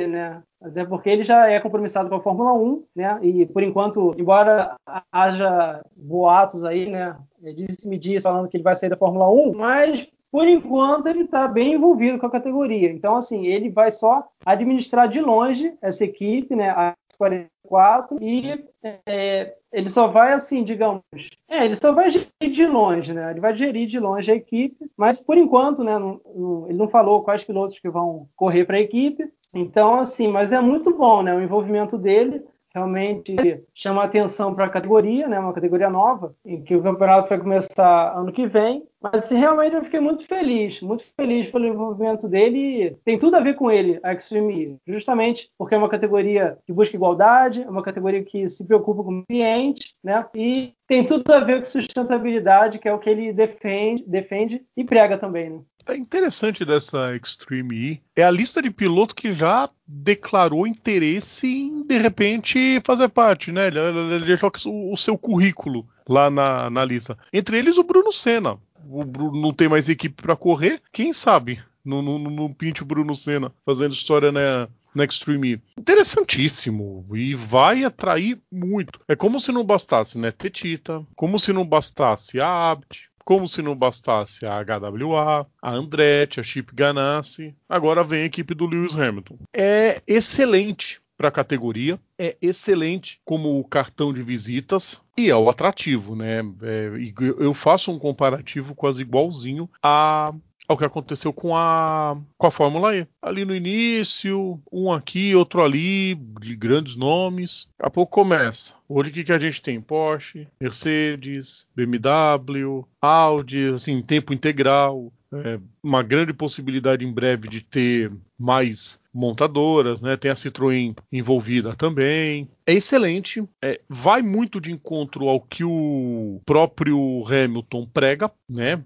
né? Até porque ele já é compromissado com a Fórmula 1, né? E por enquanto, embora haja boatos aí, né? Disse-me dias falando que ele vai sair da Fórmula 1, mas por enquanto ele está bem envolvido com a categoria. Então, assim, ele vai só administrar de longe essa equipe, né? A 44 e é, ele só vai assim, digamos, é, ele só vai gerir de longe, né? Ele vai gerir de longe a equipe, mas por enquanto, né? Não, não, ele não falou quais pilotos que vão correr para a equipe. Então, assim, mas é muito bom, né? O envolvimento dele realmente chama atenção para a categoria, né? Uma categoria nova, em que o campeonato vai começar ano que vem. Mas realmente eu fiquei muito feliz, muito feliz pelo envolvimento dele. Tem tudo a ver com ele, a Extreme E, justamente porque é uma categoria que busca igualdade, é uma categoria que se preocupa com o ambiente, né? E tem tudo a ver com sustentabilidade, que é o que ele defende, defende e prega também, né? É interessante dessa Extreme E é a lista de piloto que já declarou interesse em de repente fazer parte, né? Ele, ele deixou o, o seu currículo lá na, na lista. Entre eles o Bruno Senna o Bruno não tem mais equipe para correr, quem sabe? Não, não, não pinte o Bruno Senna fazendo história na, na Extreme. Interessantíssimo. E vai atrair muito. É como se não bastasse, né? Tetita. Como se não bastasse a Abt. Como se não bastasse a HWA, a Andretti, a Chip Ganassi. Agora vem a equipe do Lewis Hamilton. É excelente para a categoria. É excelente como cartão de visitas e é o atrativo, né? É, eu faço um comparativo quase igualzinho a ao que aconteceu com a, com a Fórmula E. Ali no início, um aqui, outro ali, de grandes nomes. Daqui a pouco começa. Hoje o que, que a gente tem? Porsche, Mercedes, BMW, Audi, assim, tempo integral. é, uma grande possibilidade em breve de ter mais montadoras, né? Tem a Citroën envolvida também. É excelente, é, vai muito de encontro ao que o próprio Hamilton prega, né?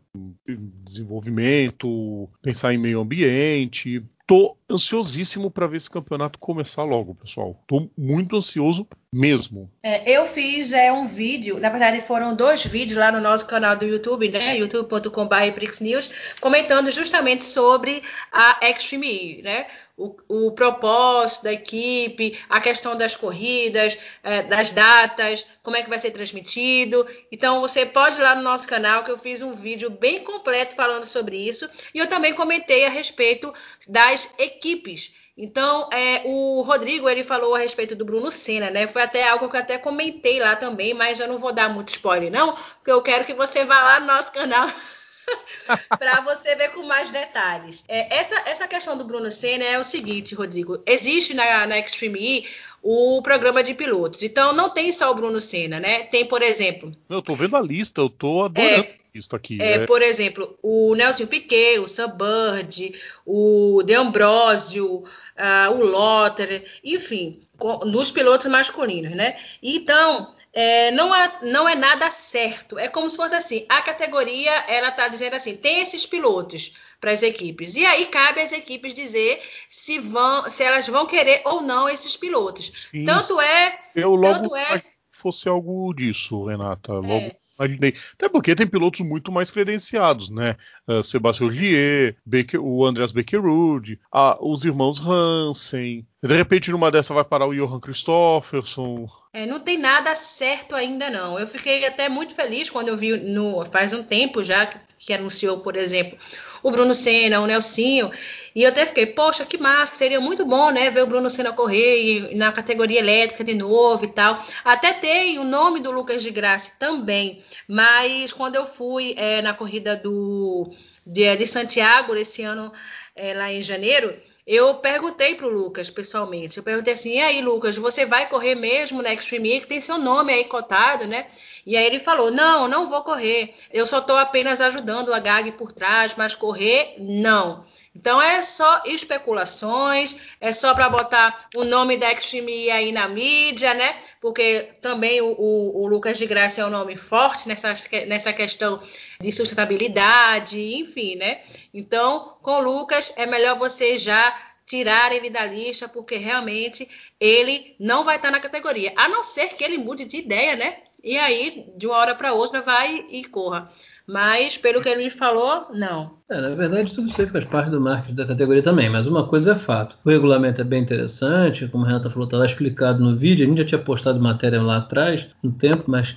Desenvolvimento, pensar em meio ambiente, tô ansiosíssimo para ver esse campeonato começar logo, pessoal. Tô muito ansioso mesmo. É, eu fiz é, um vídeo, na verdade foram dois vídeos lá no nosso canal do YouTube, né, youtube.com.br News, comentando justamente sobre a Extreme E, né, o, o, propósito da equipe, a questão das corridas, é, das datas, como é que vai ser transmitido. Então você pode ir lá no nosso canal que eu fiz um vídeo bem completo falando sobre isso e eu também comentei a respeito das equipes. Então, é, o Rodrigo ele falou a respeito do Bruno Senna, né? Foi até algo que eu até comentei lá também, mas eu não vou dar muito spoiler, não, porque eu quero que você vá lá no nosso canal para você ver com mais detalhes. É, essa, essa questão do Bruno Senna é o seguinte, Rodrigo. Existe na, na Extreme E o programa de pilotos. Então não tem só o Bruno Senna, né? Tem, por exemplo. Eu tô vendo a lista, eu tô adorando. É, isso aqui. É, é, Por exemplo, o Nelson Piquet, o Sam Bird, o De Ambrosio, uh, o Lotter, enfim, nos pilotos masculinos, né? Então, é, não, é, não é nada certo. É como se fosse assim: a categoria ela está dizendo assim, tem esses pilotos para as equipes. E aí cabe às equipes dizer se vão, se elas vão querer ou não esses pilotos. Sim, tanto é. Eu logo tanto é, fosse algo disso, Renata. Logo é. Imaginei. Até porque tem pilotos muito mais credenciados, né? Uh, Sebastião Gier, Baker, o Andreas Beckerud, os irmãos Hansen. De repente, numa dessa vai parar o Johan Christofferson. É, não tem nada certo ainda não. Eu fiquei até muito feliz quando eu vi no faz um tempo já que, que anunciou, por exemplo, o Bruno Senna, o Nelsinho, e eu até fiquei, poxa, que massa, seria muito bom, né, ver o Bruno Senna correr e, na categoria elétrica de novo e tal. Até tem o nome do Lucas de Graça também, mas quando eu fui é, na corrida do de, de Santiago esse ano é, lá em janeiro, eu perguntei pro Lucas pessoalmente. Eu perguntei assim: e aí, Lucas, você vai correr mesmo na Extreme que tem seu nome aí cotado, né? E aí ele falou: não, não vou correr. Eu só estou apenas ajudando a GAG por trás, mas correr, não. Então é só especulações, é só para botar o nome da Extreme aí na mídia, né? Porque também o, o, o, Lucas de Graça é um nome forte nessa, nessa questão de sustentabilidade, enfim, né? Então, com o Lucas, é melhor você já tirar ele da lista, porque realmente ele não vai estar na categoria, a não ser que ele mude de ideia, né? E aí, de uma hora para outra, vai e corra. Mas, pelo que ele me falou, não. É, na verdade, tudo isso aí faz parte do marketing da categoria também. Mas uma coisa é fato: o regulamento é bem interessante, como a Renata falou, está lá explicado no vídeo. A gente já tinha postado matéria lá atrás, no tempo, mas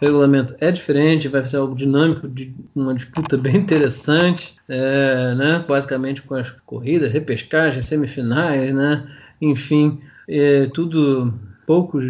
o regulamento é diferente, vai ser algo dinâmico, de uma disputa bem interessante, é, né? basicamente com as corridas, repescagens, semifinais, né? enfim, é, tudo poucos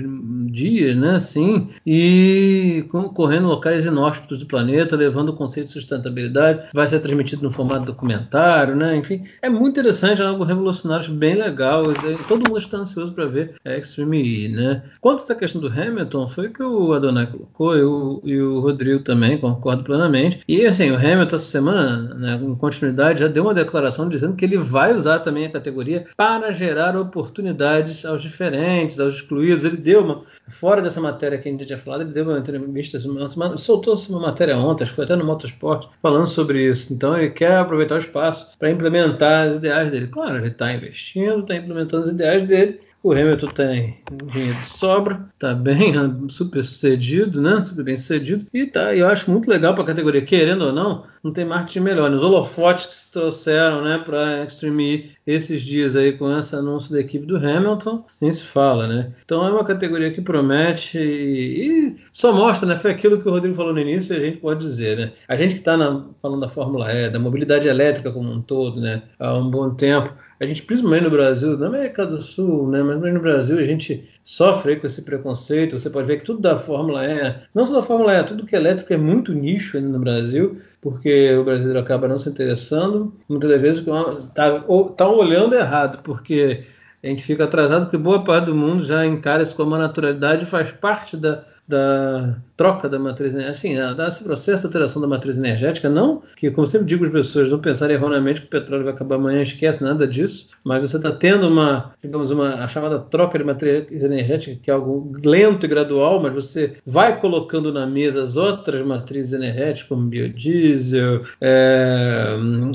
dias, né, assim, e correndo locais inóspitos do planeta, levando o conceito de sustentabilidade, vai ser transmitido no formato documentário, né, enfim, é muito interessante, é algo revolucionário, bem legal, todo mundo está ansioso para ver a Extreme E, né. Quanto a essa questão do Hamilton, foi o que o Adonai colocou, e o, e o Rodrigo também, concordo plenamente, e assim, o Hamilton essa semana, né, em continuidade, já deu uma declaração dizendo que ele vai usar também a categoria para gerar oportunidades aos diferentes, aos excluídos, ele deu uma. Fora dessa matéria que a gente tinha falado, ele deu uma entrevista, uma, soltou-se uma matéria ontem, acho que foi até no Motorsport, falando sobre isso. Então ele quer aproveitar o espaço para implementar os ideais dele. Claro, ele está investindo, está implementando os ideais dele o Hamilton tem dinheiro de sobra, tá bem, super sucedido, né? Super bem sucedido. E tá, eu acho muito legal para a categoria, querendo ou não, não tem marketing melhor. Né? Os holofotes que se trouxeram, né, para Extreme esses dias aí com esse anúncio da equipe do Hamilton, nem se fala, né? Então é uma categoria que promete e, e só mostra, né? Foi aquilo que o Rodrigo falou no início e a gente pode dizer, né? A gente que está falando da Fórmula E, da mobilidade elétrica como um todo, né? Há um bom tempo a gente, principalmente no Brasil, na América do Sul, né, mas no Brasil a gente sofre com esse preconceito. Você pode ver que tudo da Fórmula E, não só da Fórmula E, tudo que é elétrico é muito nicho ainda no Brasil, porque o brasileiro acaba não se interessando. Muitas das vezes está tá olhando errado, porque a gente fica atrasado, porque boa parte do mundo já encara isso como uma naturalidade faz parte da, da troca da matriz assim, desse processo de alteração da matriz energética, não que, como sempre digo as pessoas, não pensarem erroneamente que o petróleo vai acabar amanhã, esquece nada disso, mas você está tendo uma, digamos, uma a chamada troca de matriz energética, que é algo lento e gradual, mas você vai colocando na mesa as outras matrizes energéticas, como biodiesel, é,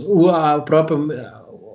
o, a, o próprio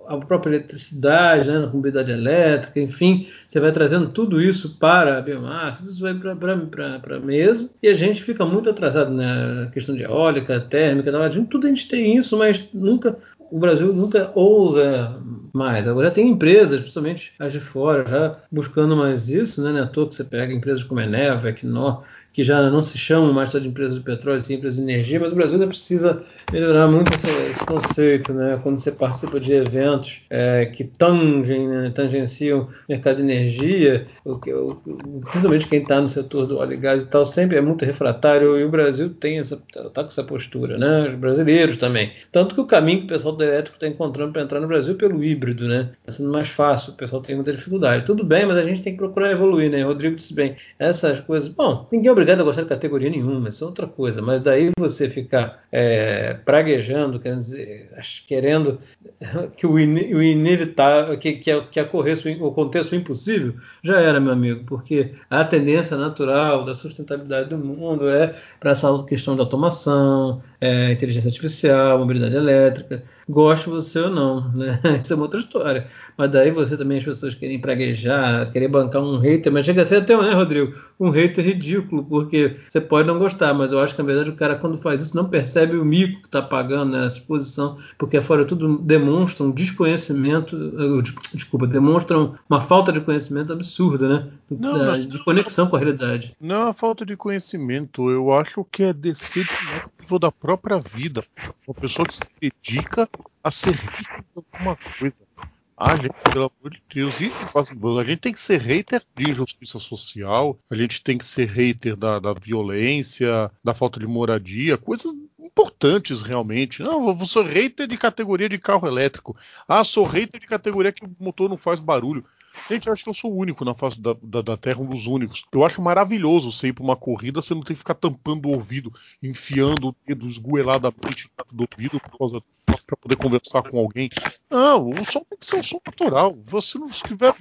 a própria eletricidade, né, na comunidade elétrica, enfim, você vai trazendo tudo isso para a biomassa, tudo isso vai para a mesa e a gente fica muito atrasado na questão de eólica, térmica, a gente, tudo a gente tem isso, mas nunca o Brasil nunca ousa mais. Agora tem empresas, principalmente as de fora, já buscando mais isso, né? Não é à toa que você pega empresas como Eneva, Equinor, que já não se chamam mais só de empresas de petróleo, sim empresas de energia, mas o Brasil ainda precisa melhorar muito esse, esse conceito, né? Quando você participa de eventos é, que tangem, né? tangenciam o mercado de energia, o o, principalmente quem está no setor do óleo e gás e tal, sempre é muito refratário e o Brasil tem essa, tá com essa postura, né? Os brasileiros também. Tanto que o caminho que o pessoal do elétrico está encontrando para entrar no Brasil pelo híbrido, né? Está sendo mais fácil, o pessoal tem muita dificuldade. Tudo bem, mas a gente tem que procurar evoluir, né? Rodrigo disse bem, essas coisas. Bom, ninguém é obrigado a gostar de categoria nenhuma, isso é outra coisa. Mas daí você ficar é, praguejando, quer dizer, querendo que o, in, o inevitável, que, que, que ocorresse o aconteça o impossível, já era, meu amigo, porque a tendência natural da sustentabilidade do mundo é para essa questão de automação, é, inteligência artificial, mobilidade elétrica goste você ou não, né? Isso é uma outra história. Mas daí você também, as pessoas querem praguejar, querer bancar um hater, mas chega a ser até, né, Rodrigo? Um hater ridículo, porque você pode não gostar, mas eu acho que na verdade o cara, quando faz isso, não percebe o mico que está pagando nessa né, exposição, porque fora tudo demonstra um desconhecimento, desculpa, demonstram uma falta de conhecimento absurda, né? Não, da, de conexão com a realidade. Não é uma falta de conhecimento, eu acho que é do nível da própria vida. Uma pessoa que se dedica a ser rico de alguma coisa. Ah, gente, pelo amor de Deus. E a gente tem que ser hater de injustiça social, a gente tem que ser hater da, da violência, da falta de moradia, coisas importantes realmente. Não, eu sou hater de categoria de carro elétrico. Ah, sou hater de categoria que o motor não faz barulho. Gente, eu acho que eu sou o único na face da, da, da Terra, um dos únicos. Eu acho maravilhoso você ir pra uma corrida, você não tem que ficar tampando o ouvido, enfiando o dedo esgoeladamente do ouvido por causa para poder conversar com alguém. Não, o som tem que ser um som natural. Você não tiver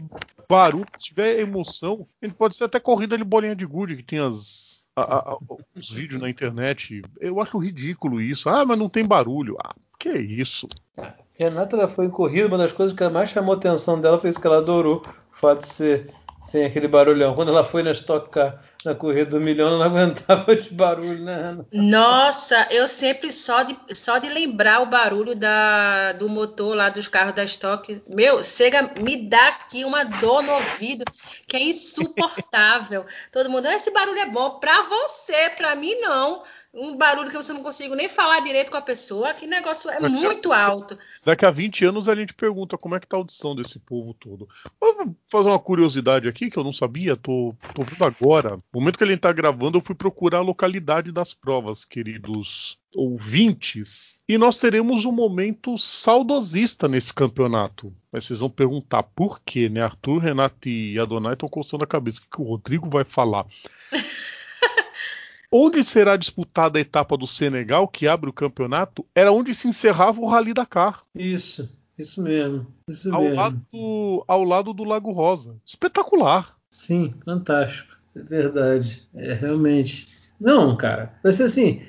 barulho, se tiver emoção, ele pode ser até corrida de bolinha de gude que tem as a, a, os vídeos na internet. Eu acho ridículo isso. Ah, mas não tem barulho. Ah, que isso? Renata ela foi em corrida, uma das coisas que mais chamou a atenção dela foi isso que ela adorou, o fato de ser sem aquele barulhão. Quando ela foi na Stock Car, na corrida do milhão, não aguentava de barulho, né? Nossa, eu sempre só de, só de lembrar o barulho da, do motor lá dos carros da Stock, meu, chega, me dá aqui uma dor no ouvido que é insuportável. Todo mundo, esse barulho é bom para você, para mim não um barulho que você não consigo nem falar direito com a pessoa. Que negócio é daqui muito a, alto. Daqui a 20 anos a gente pergunta como é que tá a audição desse povo todo. Vou fazer uma curiosidade aqui que eu não sabia, tô, tô vendo agora. No momento que ele tá gravando, eu fui procurar a localidade das provas, queridos ouvintes. E nós teremos um momento saudosista nesse campeonato. Mas vocês vão perguntar por quê, né? Arthur, Renato e Adonai estão coçando a cabeça. O que, que o Rodrigo vai falar? Onde será disputada a etapa do Senegal, que abre o campeonato, era onde se encerrava o Rally Dakar. Isso, isso mesmo. Isso ao, mesmo. Lado, ao lado do Lago Rosa. Espetacular. Sim, fantástico. É verdade. É realmente. Não, cara, vai ser assim,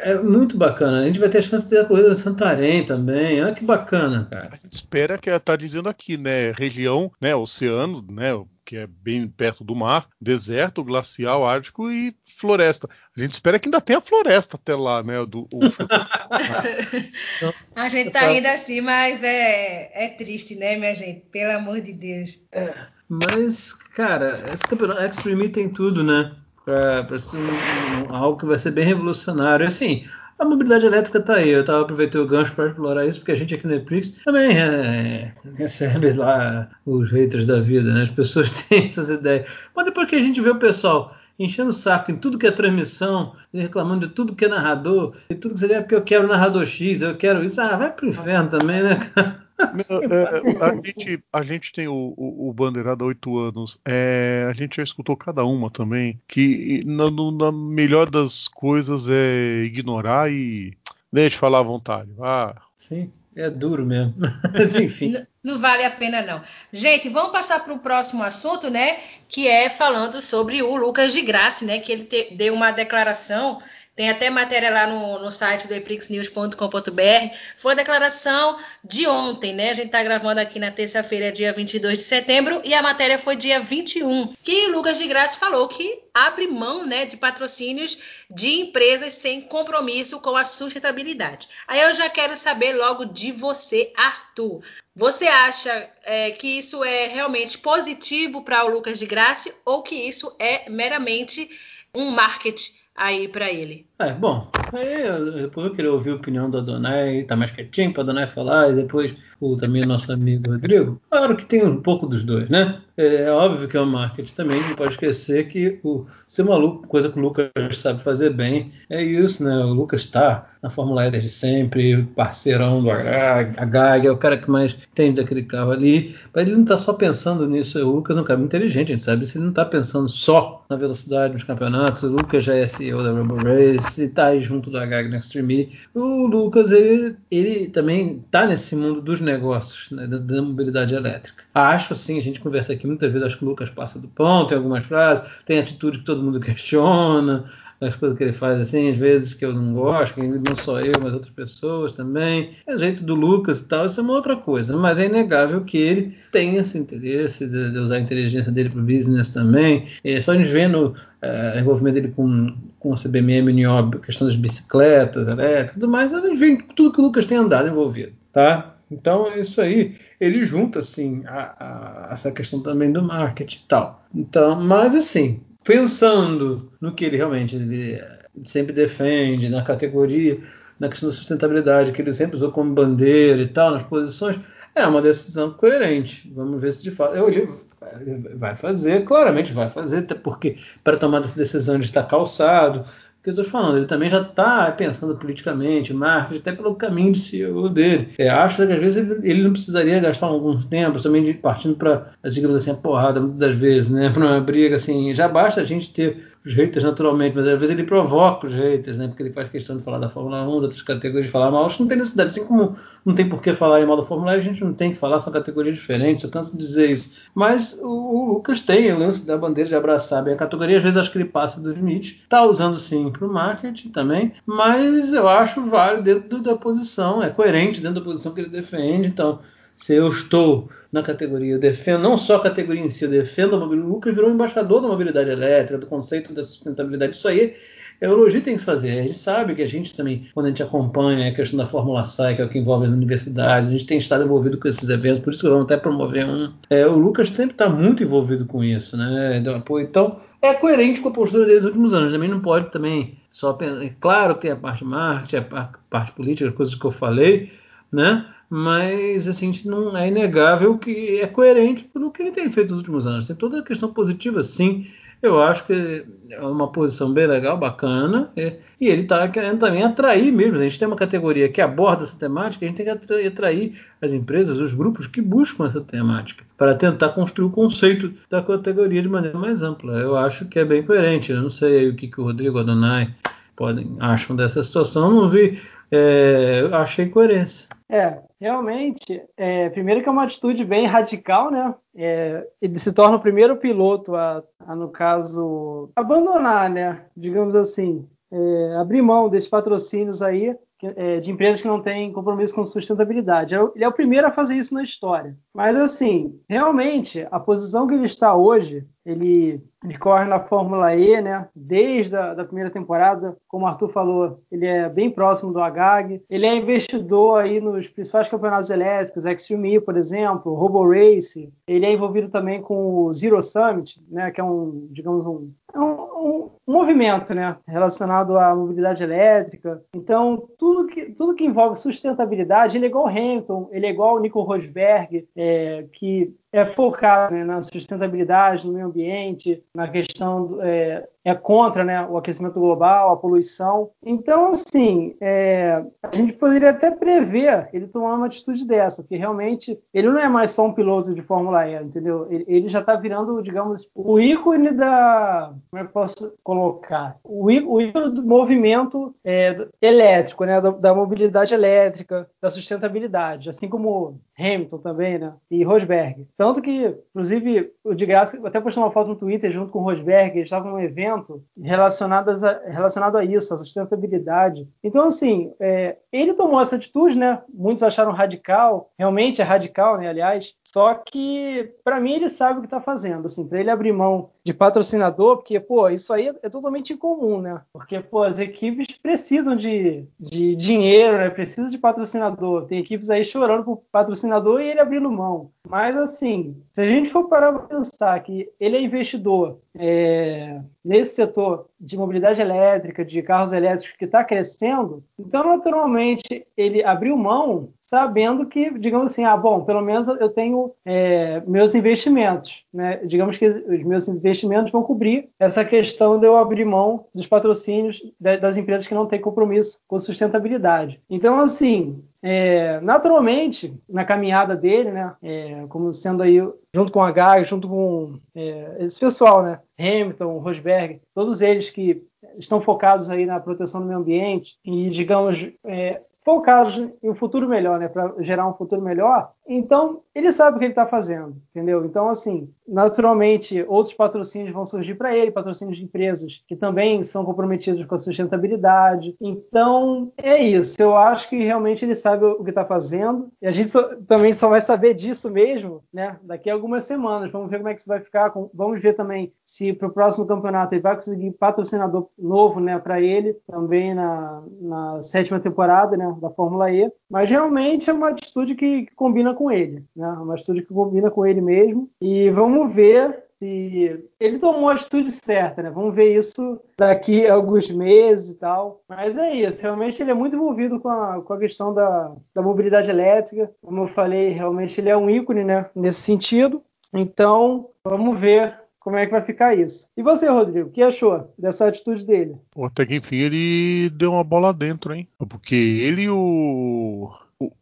é muito bacana. A gente vai ter a chance de ter a corrida em Santarém também. Olha que bacana, cara. A gente espera que ela tá dizendo aqui, né? Região, né? Oceano, né? Que é bem perto do mar, deserto, glacial, ártico e floresta. A gente espera que ainda tenha floresta até lá, né? Do, o... a gente tá rindo assim, mas é, é triste, né, minha gente? Pelo amor de Deus. É, mas, cara, esse campeonato Extreme tem tudo, né? para ser um, algo que vai ser bem revolucionário. Assim, a mobilidade elétrica está aí. Eu tava aproveitei o gancho para explorar isso, porque a gente aqui no Eprix também é, recebe lá os haters da vida, né? As pessoas têm essas ideias. Mas depois que a gente vê o pessoal enchendo o saco em tudo que é transmissão, reclamando de tudo que é narrador, e tudo que seria porque eu quero narrador X, eu quero isso, ah, vai pro inferno também, né, cara? É, a, gente, a gente tem o, o, o Bandeirada há oito anos. É, a gente já escutou cada uma também. Que na, na melhor das coisas é ignorar e deixe falar à vontade. Ah. Sim, é duro mesmo. Mas enfim. Não, não, vale a pena, não. Gente, vamos passar para o próximo assunto, né? Que é falando sobre o Lucas de Graça, né? Que ele te, deu uma declaração tem até matéria lá no, no site do eprixnews.com.br. Foi a declaração de ontem, né? A gente está gravando aqui na terça-feira, dia 22 de setembro, e a matéria foi dia 21, que Lucas de Graça falou que abre mão né, de patrocínios de empresas sem compromisso com a sustentabilidade. Aí eu já quero saber logo de você, Arthur. Você acha é, que isso é realmente positivo para o Lucas de Graça ou que isso é meramente um marketing aí para ele? É, bom, aí depois eu queria ouvir a opinião do Adonai, tá mais quietinho para Adonai falar, e depois o também nosso amigo Rodrigo. Claro que tem um pouco dos dois, né? É, é óbvio que é um marketing também, não pode esquecer que o ser maluco, coisa que o Lucas sabe fazer bem, é isso, né? O Lucas está na Fórmula E desde sempre, parceirão do HAG, é o cara que mais tem daquele carro ali, mas ele não está só pensando nisso, o Lucas é um cara inteligente, a gente sabe, se ele não está pensando só na velocidade nos campeonatos, o Lucas já é CEO da Rebel Race, está junto do HAG na Extreme, o Lucas, ele, ele também está nesse mundo dos negócios, né, da, da mobilidade elétrica. Acho, assim, a gente conversa aqui muitas vezes, acho que o Lucas passa do ponto em algumas frases, tem atitude que todo mundo questiona, as coisas que ele faz assim, às vezes que eu não gosto, não só eu, mas outras pessoas também. É o jeito do Lucas e tal, isso é uma outra coisa. Mas é inegável que ele tem esse interesse de, de usar a inteligência dele para o business também. É só a gente vendo é, envolvimento dele com, com a CBMM em questão das bicicletas elétricas tudo mais, a gente vê tudo que o Lucas tem andado envolvido, tá? Então é isso aí. Ele junta assim a, a, essa questão também do marketing e tal. Então, mas assim, pensando no que ele realmente ele sempre defende na categoria, na questão da sustentabilidade que ele sempre usou como bandeira e tal nas posições, é uma decisão coerente. Vamos ver se de fato. Eu, ele vai fazer, claramente vai fazer, até porque para tomar essa decisão de estar calçado, que eu estou falando, ele também já está pensando politicamente, marketing, até pelo caminho de CEO dele. É, acho que às vezes ele, ele, não precisaria gastar alguns tempos também de, partindo para, digamos assim, a porrada, muitas das vezes, né? Para uma briga assim. Já basta a gente ter os haters naturalmente, mas às vezes ele provoca os haters, né? Porque ele faz questão de falar da Fórmula 1, de outras categorias, de falar mal. Acho que não tem necessidade. Assim como não tem por que falar mal da Fórmula 1, a gente não tem que falar, são categorias diferentes, eu canso de dizer isso. Mas o, Lucas tem o lance da bandeira de abraçar bem a categoria, às vezes acho que ele passa do limite. Está usando sim para o marketing também, mas eu acho válido dentro da posição, é coerente dentro da posição que ele defende. Então, se eu estou na categoria, eu defendo não só a categoria em si, eu defendo a mobilidade. O Lucas virou embaixador da mobilidade elétrica, do conceito da sustentabilidade. Isso aí é o elogio tem que se fazer. A gente sabe que a gente também, quando a gente acompanha a questão da Fórmula SAI, que é o que envolve as universidades, a gente tem estado envolvido com esses eventos, por isso que vamos até promover um. É, o Lucas sempre está muito envolvido com isso, né? Então, é coerente com a postura dele nos últimos anos. Também não pode também só pensar. É claro tem a parte marketing, a parte política, as coisas que eu falei, né? Mas assim, não é inegável que é coerente com o que ele tem feito nos últimos anos. Tem toda a questão positiva, sim. Eu acho que é uma posição bem legal, bacana, e, e ele está querendo também atrair mesmo. A gente tem uma categoria que aborda essa temática, a gente tem que atrair as empresas, os grupos que buscam essa temática, para tentar construir o conceito da categoria de maneira mais ampla. Eu acho que é bem coerente. Eu não sei o que, que o Rodrigo Adonai podem, acham dessa situação. Não vi, é, achei coerência. É, realmente, é, primeiro que é uma atitude bem radical, né? É, ele se torna o primeiro piloto a, a, no caso, abandonar, né? Digamos assim, é, abrir mão desses patrocínios aí é, de empresas que não têm compromisso com sustentabilidade. É ele é o primeiro a fazer isso na história. Mas, assim, realmente, a posição que ele está hoje, ele, ele corre na Fórmula E, né? Desde a da primeira temporada, como o Arthur falou, ele é bem próximo do HAG. Ele é investidor aí nos principais campeonatos elétricos, Extreme, por exemplo, Robo Race. Ele é envolvido também com o Zero Summit, né? Que é um, digamos, um, é um, um movimento, né, relacionado à mobilidade elétrica. Então, tudo que, tudo que envolve sustentabilidade, ele é igual Hamilton, ele é igual Nico Rosberg, é, que é focado né, na sustentabilidade, no meio ambiente, na questão é, é contra né, o aquecimento global, a poluição. Então, assim, é, a gente poderia até prever ele tomar uma atitude dessa, porque realmente ele não é mais só um piloto de Fórmula E, entendeu? Ele, ele já está virando, digamos, o ícone da. Como é que eu posso colocar? O, o ícone do movimento é, elétrico, né, da, da, mobilidade elétrica, da sustentabilidade, assim como Hamilton também, né? E Rosberg. Tanto que, inclusive, o de graça, até postou uma foto no Twitter junto com o Rosberg, eles estavam num evento evento relacionadas a, relacionado a isso, a sustentabilidade. Então, assim, é, ele tomou essa atitude, né? Muitos acharam radical, realmente é radical, né? Aliás, só que para mim ele sabe o que está fazendo, assim, para ele abrir mão de patrocinador, porque, pô, isso aí é totalmente incomum, né? Porque, pô, as equipes precisam de, de dinheiro, né? Precisam de patrocinador. Tem equipes aí chorando por patrocinador e ele abrindo mão. Mas, assim, se a gente for parar para pensar que ele é investidor é, nesse setor de mobilidade elétrica, de carros elétricos que está crescendo, então, naturalmente, ele abriu mão sabendo que, digamos assim, ah, bom, pelo menos eu tenho é, meus investimentos, né? Digamos que os meus investimentos vão cobrir essa questão de eu abrir mão dos patrocínios das empresas que não têm compromisso com sustentabilidade. Então, assim, é, naturalmente, na caminhada dele, né, é, como sendo aí junto com a GAG, junto com é, esse pessoal, né, Hamilton, Rosberg, todos eles que estão focados aí na proteção do meio ambiente e, digamos, é, focados em um futuro melhor, né, para gerar um futuro melhor. Então, ele sabe o que ele está fazendo, entendeu? Então, assim, naturalmente, outros patrocínios vão surgir para ele, patrocínios de empresas que também são comprometidos com a sustentabilidade. Então, é isso. Eu acho que realmente ele sabe o que está fazendo. E a gente só, também só vai saber disso mesmo, né, daqui a algumas semanas. Vamos ver como é que isso vai ficar. Vamos ver também se para o próximo campeonato ele vai conseguir patrocinador novo, né, para ele, também na, na sétima temporada, né, da Fórmula E, mas realmente é uma atitude que, que combina com ele, né? Uma atitude que combina com ele mesmo. E vamos ver se ele tomou a atitude certa, né? Vamos ver isso daqui a alguns meses e tal. Mas é isso, realmente ele é muito envolvido com a, com a questão da, da mobilidade elétrica. Como eu falei, realmente ele é um ícone, né? Nesse sentido. Então, vamos ver como é que vai ficar isso. E você, Rodrigo, o que achou dessa atitude dele? Até que enfim ele deu uma bola dentro, hein? Porque ele e o,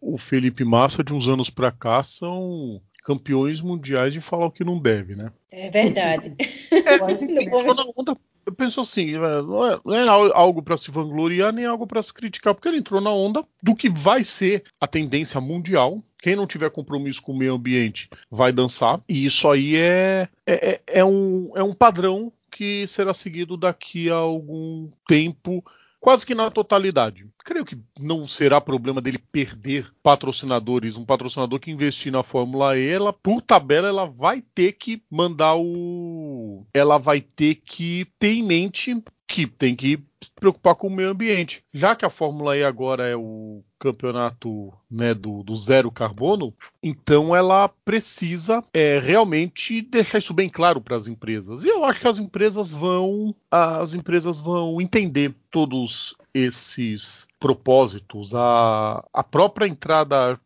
o, Felipe Massa, de uns anos pra cá, são campeões mundiais de falar o que não deve, né? É verdade. É, eu penso assim, é, não é, não é algo para se vangloriar nem algo para se criticar, porque ele entrou na onda do que vai ser a tendência mundial. Quem não tiver compromisso com o meio ambiente vai dançar. E isso aí é, é, é, é um, é um padrão que será seguido daqui a algum tempo quase que na totalidade. Creio que não será problema dele perder patrocinadores. Um patrocinador que investir na Fórmula E, ela, por tabela, ela vai ter que mandar o. Ela vai ter que ter em mente que tem que preocupar com o meio ambiente. Já que a Fórmula E agora é o campeonato né, do, do, zero carbono, então ela precisa é, realmente deixar isso bem claro para as empresas. E eu acho que as empresas vão, as empresas vão entender todos esses propósitos. A, a própria entrada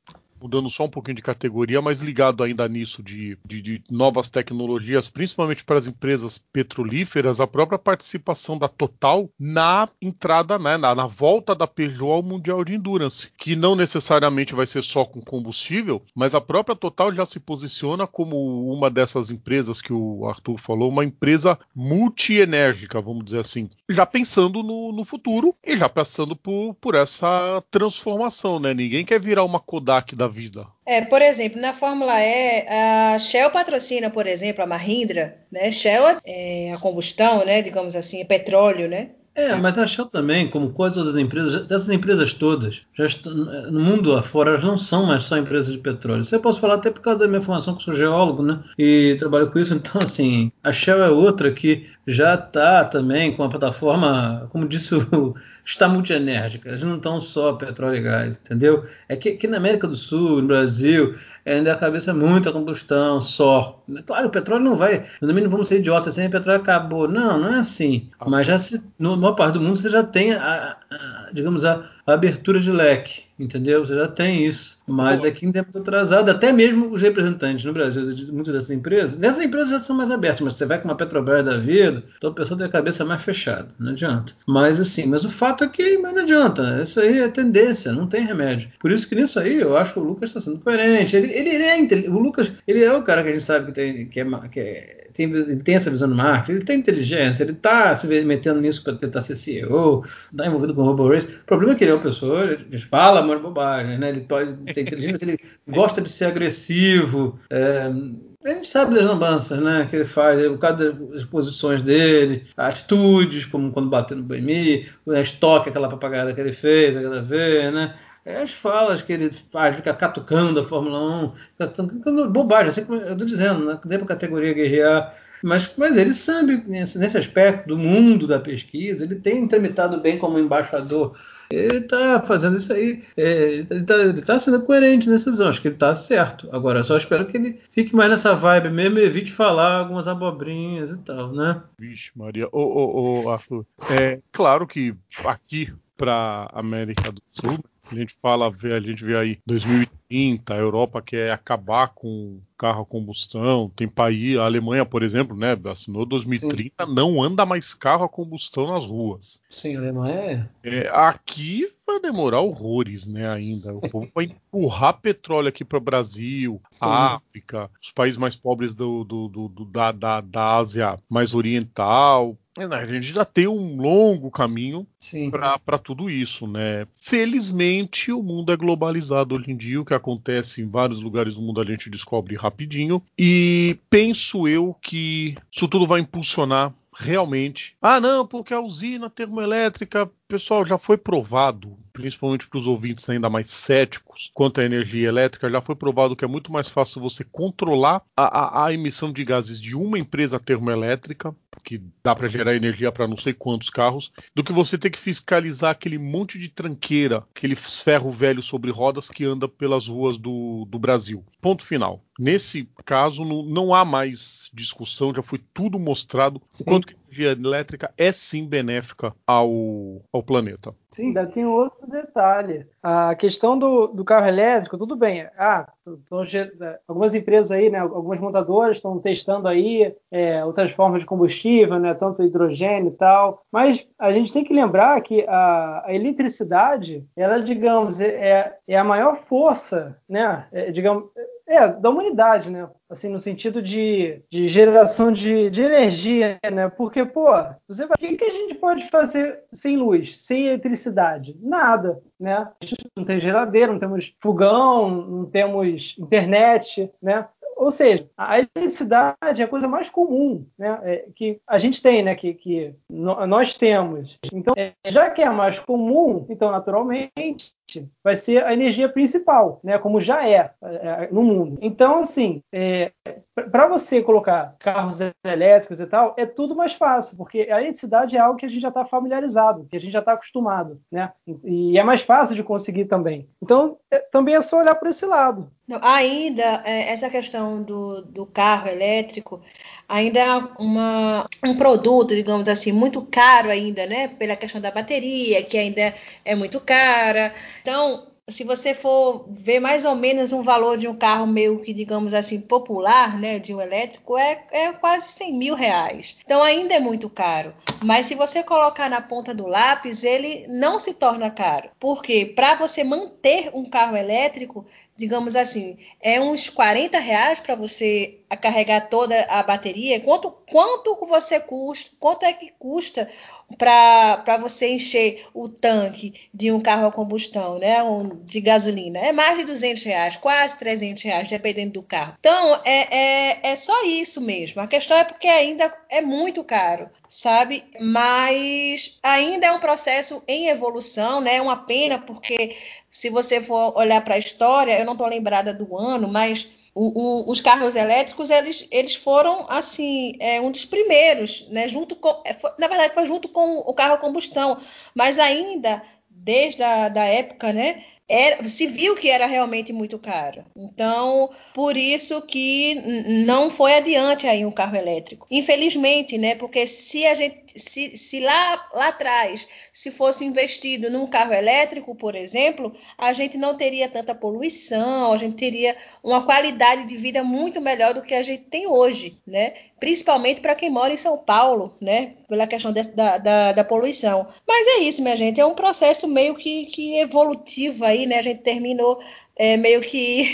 mudando só um pouquinho de categoria, mas ligado ainda nisso de, de, de, novas tecnologias, principalmente para as empresas petrolíferas, a própria participação da Total na entrada, né, na, na, volta da Peugeot ao Mundial de Endurance, que não necessariamente vai ser só com combustível, mas a própria Total já se posiciona como uma dessas empresas que o Arthur falou, uma empresa multienérgica, vamos dizer assim, já pensando no, no futuro e já passando por, por essa transformação, né? Ninguém quer virar uma Kodak da vida. É, por exemplo, na Fórmula E, a Shell patrocina, por exemplo, a Mahindra, né? Shell é a combustão, né? Digamos assim, é petróleo, né? É, mas a Shell também, como quase todas as empresas, dessas empresas todas, já estão, no mundo afora, elas não são mais só empresas de petróleo. Isso eu posso falar até por causa da minha formação, que sou geólogo, né? E trabalho com isso. Então, assim, a Shell é outra que já está também com a plataforma, como disse o está multienérgica. Eles não estão só petróleo e gás, entendeu? É que, que na América do Sul, no Brasil, ainda a cabeça é muita combustão só. Claro, o petróleo não vai. Também não vamos ser idiotas, sem o petróleo acabou. Não, não é assim. Mas já se, no maior parte do mundo você já tem a, a digamos, a, a, abertura de leque, entendeu? Você já tem isso. Mas aqui ainda é muito atrasado. Até mesmo os representantes no Brasil de muitas dessas empresas, nessas empresas já são mais abertas, mas você vai com uma Petrobras da vida, então a pessoa tem a cabeça mais fechada. Não adianta. Mas assim, mas o fato é que não adianta. Isso aí é tendência, não tem remédio. Por isso que nisso aí eu acho que o Lucas está sendo coerente. Ele, ele, é o Lucas, ele é o cara que a gente sabe que tem que é, que é tem, tem essa visão do marketing, ele tem inteligência, ele está se metendo nisso para tentar ser CEO, está envolvido com o Robo Race. O problema é que ele é uma pessoa, ele fala mais bobagem, né? Ele pode ter inteligência, ele gosta de ser agressivo. É, a gente sabe das lambanças, né? Que ele faz, por causa das posições dele, atitudes, como quando bateu no BMI, o estoque, aquela papagaiada que ele fez, aquela vez, né? É as falas que ele faz, fica catucando a Fórmula 1, bobagem, assim como eu estou dizendo, né? dentro da categoria guerrear. Mas, mas ele sabe, nesse, nesse aspecto do mundo da pesquisa, ele tem tramitado bem como embaixador ele está fazendo isso aí, é, ele está tá sendo coerente nessa decisão, acho que ele está certo. Agora, só espero que ele fique mais nessa vibe mesmo e evite falar algumas abobrinhas e tal, né? Vixe, Maria. Ô, ô, ô Arthur, é claro que aqui para América do Sul, a gente fala, a gente vê aí 2030, a Europa quer acabar com carro a combustão. Tem país, a Alemanha, por exemplo, né, assinou 2030, Sim. não anda mais carro a combustão nas ruas. Sim, a Alemanha é. é aqui vai demorar horrores, né, ainda. O povo vai empurrar petróleo aqui para o Brasil, África, os países mais pobres do, do, do, do da, da, da Ásia mais oriental, a gente já tem um longo caminho para tudo isso, né? Felizmente o mundo é globalizado hoje em dia, o que acontece em vários lugares do mundo a gente descobre rapidinho e penso eu que isso tudo vai impulsionar realmente. Ah, não, porque a usina termoelétrica, pessoal, já foi provado, principalmente para os ouvintes ainda mais céticos quanto à energia elétrica, já foi provado que é muito mais fácil você controlar a, a, a emissão de gases de uma empresa termoelétrica que dá para gerar energia para não sei quantos carros, do que você ter que fiscalizar aquele monte de tranqueira, aquele ferro velho sobre rodas que anda pelas ruas do, do Brasil. Ponto final. Nesse caso, não, não, há mais discussão, já foi tudo mostrado o quanto que energia elétrica é sim benéfica ao, ao planeta. Sim, ainda tem outro detalhe. A questão do, do carro elétrico, tudo bem. Ah, tão, algumas empresas aí, né, algumas montadoras estão testando aí é, outras formas de combustível, né, tanto hidrogênio e tal. Mas a gente tem que lembrar que a, a eletricidade, ela, digamos, é, é a maior força, né, é, digamos, é, da humanidade, né? Assim, no sentido de, de geração de, de energia, né? Porque, pô, você o que, que a gente pode fazer sem luz, sem eletricidade? Nada, né? A gente não tem geladeira, não temos fogão, não temos internet, né? Ou seja, a eletricidade é a coisa mais comum né, é, que a gente tem, né, que, que nós temos. Então, é, já que é mais comum, então, naturalmente, vai ser a energia principal, né, como já é, é no mundo. Então, assim, é, para você colocar carros elétricos e tal, é tudo mais fácil, porque a eletricidade é algo que a gente já está familiarizado, que a gente já está acostumado, né? E é mais fácil de conseguir também. Então, é, também é só olhar por esse lado. Não, ainda, é, essa questão do, do carro elétrico ainda é uma, um produto, digamos assim, muito caro ainda, né? Pela questão da bateria, que ainda é muito cara. Então, se você for ver mais ou menos um valor de um carro meio que, digamos assim, popular, né, de um elétrico, é, é quase 100 mil reais. Então ainda é muito caro. Mas se você colocar na ponta do lápis, ele não se torna caro. Porque para você manter um carro elétrico, digamos assim, é uns 40 reais para você carregar toda a bateria. Quanto, quanto você custa? Quanto é que custa para você encher o tanque de um carro a combustão, né, um, de gasolina. É mais de 200 reais, quase 300 reais, dependendo do carro. Então, é, é, é só isso mesmo. A questão é porque ainda é muito caro, sabe? Mas ainda é um processo em evolução, né? É uma pena, porque se você for olhar para a história, eu não estou lembrada do ano, mas o, o, os carros elétricos eles, eles foram assim é, um dos primeiros, né? Junto com, é, foi, na verdade foi junto com o carro a combustão, mas ainda desde a da época, né? Era, se viu que era realmente muito caro. Então, por isso que não foi adiante aí um carro elétrico. Infelizmente, né? Porque se a gente, se, se lá, lá atrás, se fosse investido num carro elétrico, por exemplo, a gente não teria tanta poluição, a gente teria uma qualidade de vida muito melhor do que a gente tem hoje, né? Principalmente para quem mora em São Paulo, né? Pela questão de, da, da, da, poluição. Mas é isso, minha gente. É um processo meio que, que evolutivo aí, né? A gente terminou é, meio que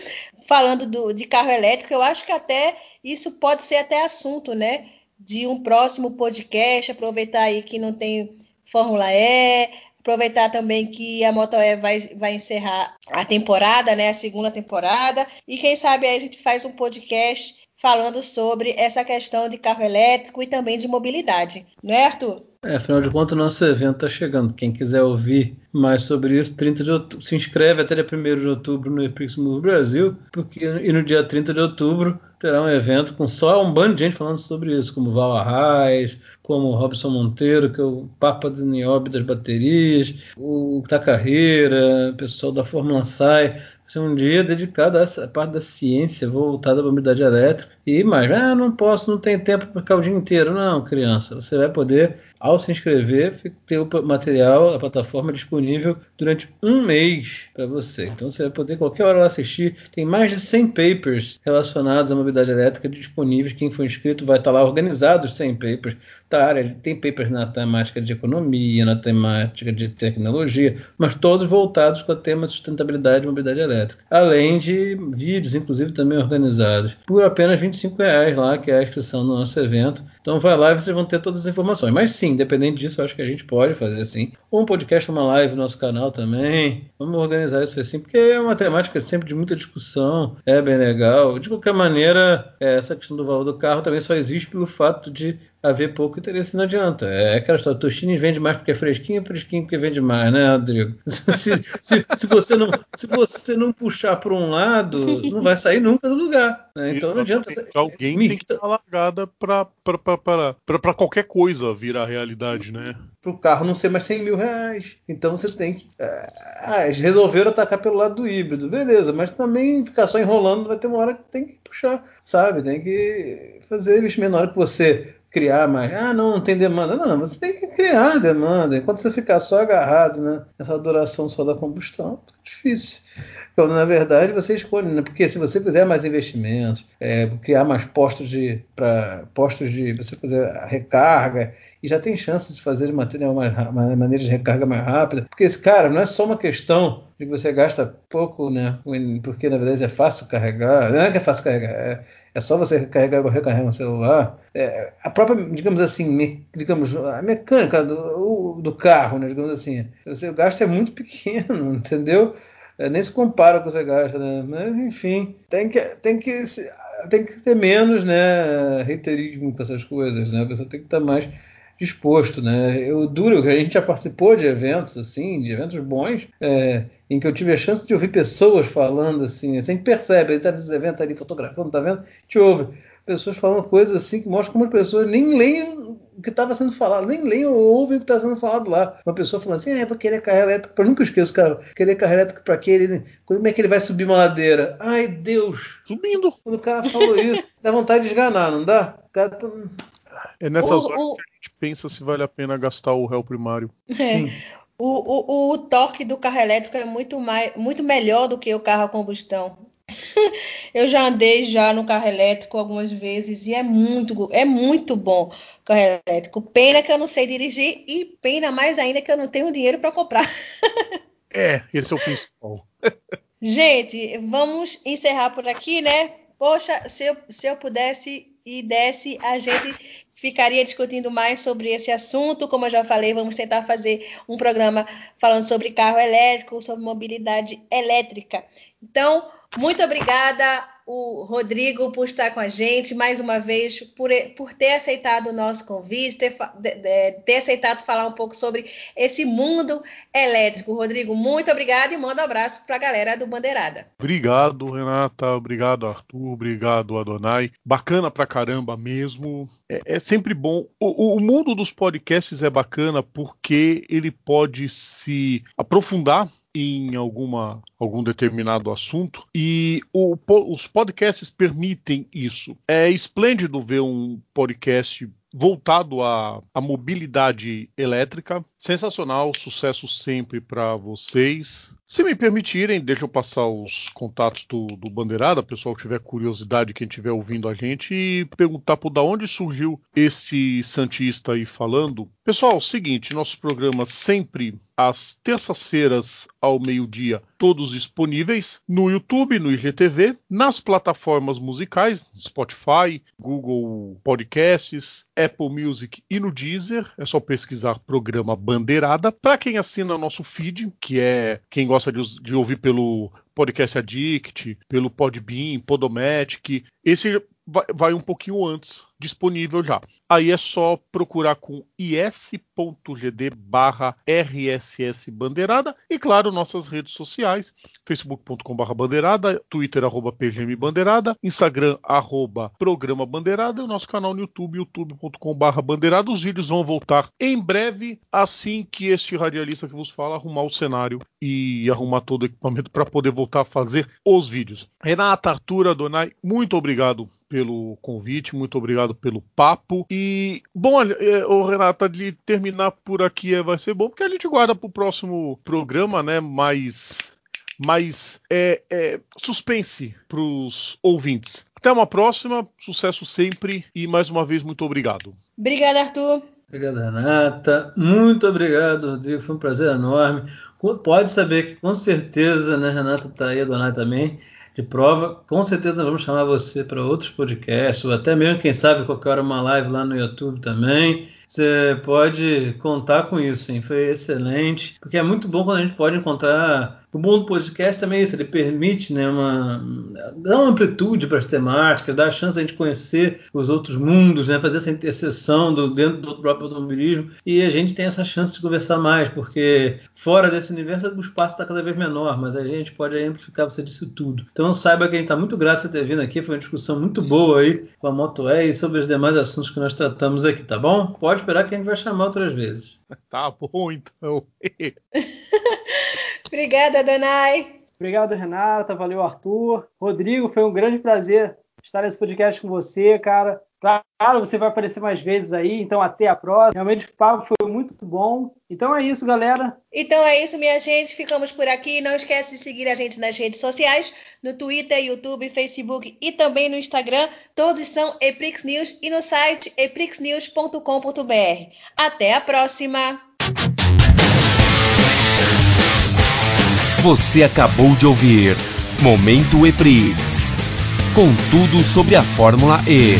falando do, de carro elétrico. Eu acho que até isso pode ser até assunto, né? De um próximo podcast. Aproveitar aí que não tem Fórmula E, aproveitar também que a Moto E vai, vai encerrar a temporada, né? A segunda temporada. E quem sabe aí a gente faz um podcast falando sobre essa questão de carro elétrico e também de mobilidade, não é, Arthur? É, afinal de contas, o nosso evento está chegando. Quem quiser ouvir mais sobre isso, 30 de outubro, se inscreve até dia 1 de outubro no Epix Move Brasil, porque e no dia 30 de outubro terá um evento com só um bando de gente falando sobre isso, como Val Arraes, como Robson Monteiro, que é o Papa de Niobe das baterias, o Tacarreira, o pessoal da Fórmula Sai, ser um dia dedicado a essa parte da ciência voltada à mobilidade elétrica. E mais, ah, não posso, não tenho tempo para ficar o dia inteiro. Não, criança, você vai poder, ao se inscrever, ter o material, a plataforma disponível durante um mês para você. Então você vai poder qualquer hora assistir. Tem mais de 100 papers relacionados à mobilidade elétrica disponíveis. Quem for inscrito vai estar lá organizados 100 papers. Tá, tem papers na temática de economia, na temática de tecnologia, mas todos voltados para o tema de sustentabilidade e mobilidade elétrica. Além de vídeos, inclusive, também organizados. Por apenas 25 reais lá, que é a inscrição no nosso evento. Então vai lá e vocês vão ter todas as informações. Mas sim, independente disso, acho que a gente pode fazer assim. Ou um podcast, uma live no nosso canal também. Vamos organizar isso assim, porque é uma temática sempre de muita discussão, é bem legal. De qualquer maneira, é, essa questão do valor do carro também só existe pelo fato de haver pouco interesse, não adianta. É aquela história, Tostines vende mais porque é fresquinho, fresquinho porque vende mais, né, Rodrigo? Se, se, se você, não, se você não puxar para um lado, não vai sair nunca do lugar. Né? Então não adianta. Alguém tem que dar largada para qualquer coisa virar realidade, né? Para o carro não ser mais 100 mil reais. Então você tem que. É, ah, eles resolveram atacar pelo lado do híbrido, beleza, mas também ficar só enrolando vai ter uma hora que tem que puxar, sabe? Tem que fazer investimento na hora que você criar mais. Ah, não, não tem demanda. Não, você tem que criar demanda. Enquanto você ficar só agarrado né, nessa duração só da combustão, é difícil. Quando na verdade você escolhe, né? porque se você fizer mais investimentos, é, criar mais postos de para postos de você fazer recarga e já tem chance de fazer de material mais, maneira de recarga mais rápida, porque esse cara não é só uma questão de que você gasta pouco, né? Porque na verdade é fácil carregar, não é que é fácil carregar, é, é só você recarregar ou recarregar um celular. É, a própria, digamos assim, me, digamos, a mecânica do, do carro, né, digamos assim, o gasto é muito pequeno, entendeu? É, nem se compara com o que você gasta, né? Mas enfim, tem que, tem que, tem que ter menos, né, reiterismo com essas coisas, né? A pessoa tem que estar mais disposto, né? Eu duro, a gente já participou de eventos assim, de eventos bons, é, em que eu tive a chance de ouvir pessoas falando assim, assim a gente percebe, ele está nesse evento ali fotografando, tá vendo? A gente ouve pessoas falando coisas assim que mostram como as pessoas nem leem o que estava sendo falado, nem leem ou ouvem o que está sendo falado lá. Uma pessoa falando assim, ah, é para querer carro elétrico, eu nunca esqueço, cara, querer carro elétrico para quê? Ele, como é que ele vai subir uma ladeira? Ai, Deus! Subindo! Quando o cara falou isso, dá vontade de esganar, não dá? O cara tá... É nessas o, horas o... que pensa se vale a pena gastar o réu primário. É. O, o, o, torque do carro elétrico é muito, mais, muito melhor do que o carro a combustão. Eu já andei já no carro elétrico algumas vezes e é muito, é muito bom o carro elétrico. Pena que eu não sei dirigir e pena mais ainda que eu não tenho dinheiro para comprar. É, esse é o principal. Gente, vamos encerrar por aqui, né? Poxa, se eu, se eu pudesse e desse, a gente ficaria discutindo mais sobre esse assunto. Como eu já falei, vamos tentar fazer um programa falando sobre carro elétrico, sobre mobilidade elétrica. Então, Muito obrigada, o Rodrigo, por estar com a gente mais uma vez, por, por ter aceitado o nosso convite, ter, ter aceitado falar um pouco sobre esse mundo elétrico. Rodrigo, muito obrigado e manda um abraço para a galera do Bandeirada. Obrigado, Renata. Obrigado, Arthur. Obrigado, Adonai. Bacana pra caramba mesmo. É, é sempre bom. O, o mundo dos podcasts é bacana porque ele pode se aprofundar em alguma, algum determinado assunto e o, os podcasts permitem isso. É esplêndido ver um podcast voltado à, à mobilidade elétrica. Sensacional, sucesso sempre para vocês. Se me permitirem, deixa eu passar os contatos do, do Bandeirada, pessoal tiver curiosidade, quem estiver ouvindo a gente, e perguntar por da onde surgiu esse Santista aí falando. Pessoal, seguinte, nossos programas sempre às terças-feiras ao meio-dia, todos disponíveis no YouTube, no IGTV, nas plataformas musicais, Spotify, Google Podcasts, Apple Music e no Deezer. É só pesquisar programa Bandeirada. Para quem assina nosso feed, que é quem gosta de, de ouvir pelo Podcast Addict, pelo Podbean, Podomatic, esse vai, um pouquinho antes disponível já. Aí é só procurar com is.gd barra rss bandeirada e claro nossas redes sociais facebook.com barra bandeirada twitter arroba pgm bandeirada instagram arroba programa bandeirada e o nosso canal no youtube youtube.com barra bandeirada os vídeos vão voltar em breve assim que este radialista que vos fala arrumar o cenário e arrumar todo o equipamento para poder voltar a fazer os vídeos Renata, Arthur, Adonai, muito obrigado pelo convite, muito obrigado pelo papo. E, bom, é, o Renata, de terminar por aqui é, vai ser bom, porque a gente guarda para o próximo programa, né? Mais. Mais é, é, suspense para os ouvintes. Até uma próxima, sucesso sempre e mais uma vez muito obrigado. Obrigada, Arthur. Obrigado, Renata. Muito obrigado, Rodrigo. Foi um prazer enorme. Pode saber que com certeza, né, Renata está aí, a também de prova. Com certeza vamos chamar você para outros podcasts, ou até mesmo, quem sabe, qualquer hora uma live lá no YouTube também. Você pode contar com isso, hein? Foi excelente, porque é muito bom quando a gente pode encontrar o bom do podcast também é isso, ele permite né, uma, dar uma amplitude para as temáticas, dar a chance a gente conhecer os outros mundos, né, fazer essa interseção do, dentro do próprio automobilismo e a gente tem essa chance de conversar mais, porque fora desse universo o espaço está cada vez menor, mas a gente pode amplificar você disso tudo. Então saiba que a gente está muito grato por ter vindo aqui, foi uma discussão muito boa aí com a Moto E e sobre os demais assuntos que nós tratamos aqui, tá bom? Pode esperar que a gente vai chamar outras vezes. Tá bom, então. Obrigada, Donai. Obrigado, Renata. Valeu, Arthur. Rodrigo, foi um grande prazer estar nesse podcast com você, cara. Claro, você vai aparecer mais vezes aí, então até a próxima. Realmente o papo foi muito bom. Então é isso, galera. Então é isso, minha gente. Ficamos por aqui. Não esquece de seguir a gente nas redes sociais, no Twitter, YouTube, Facebook e também no Instagram. Todos são Eprix News e no site eprixnews.com.br. Até a próxima! Você acabou de ouvir Momento EPRIX com tudo sobre a Fórmula E.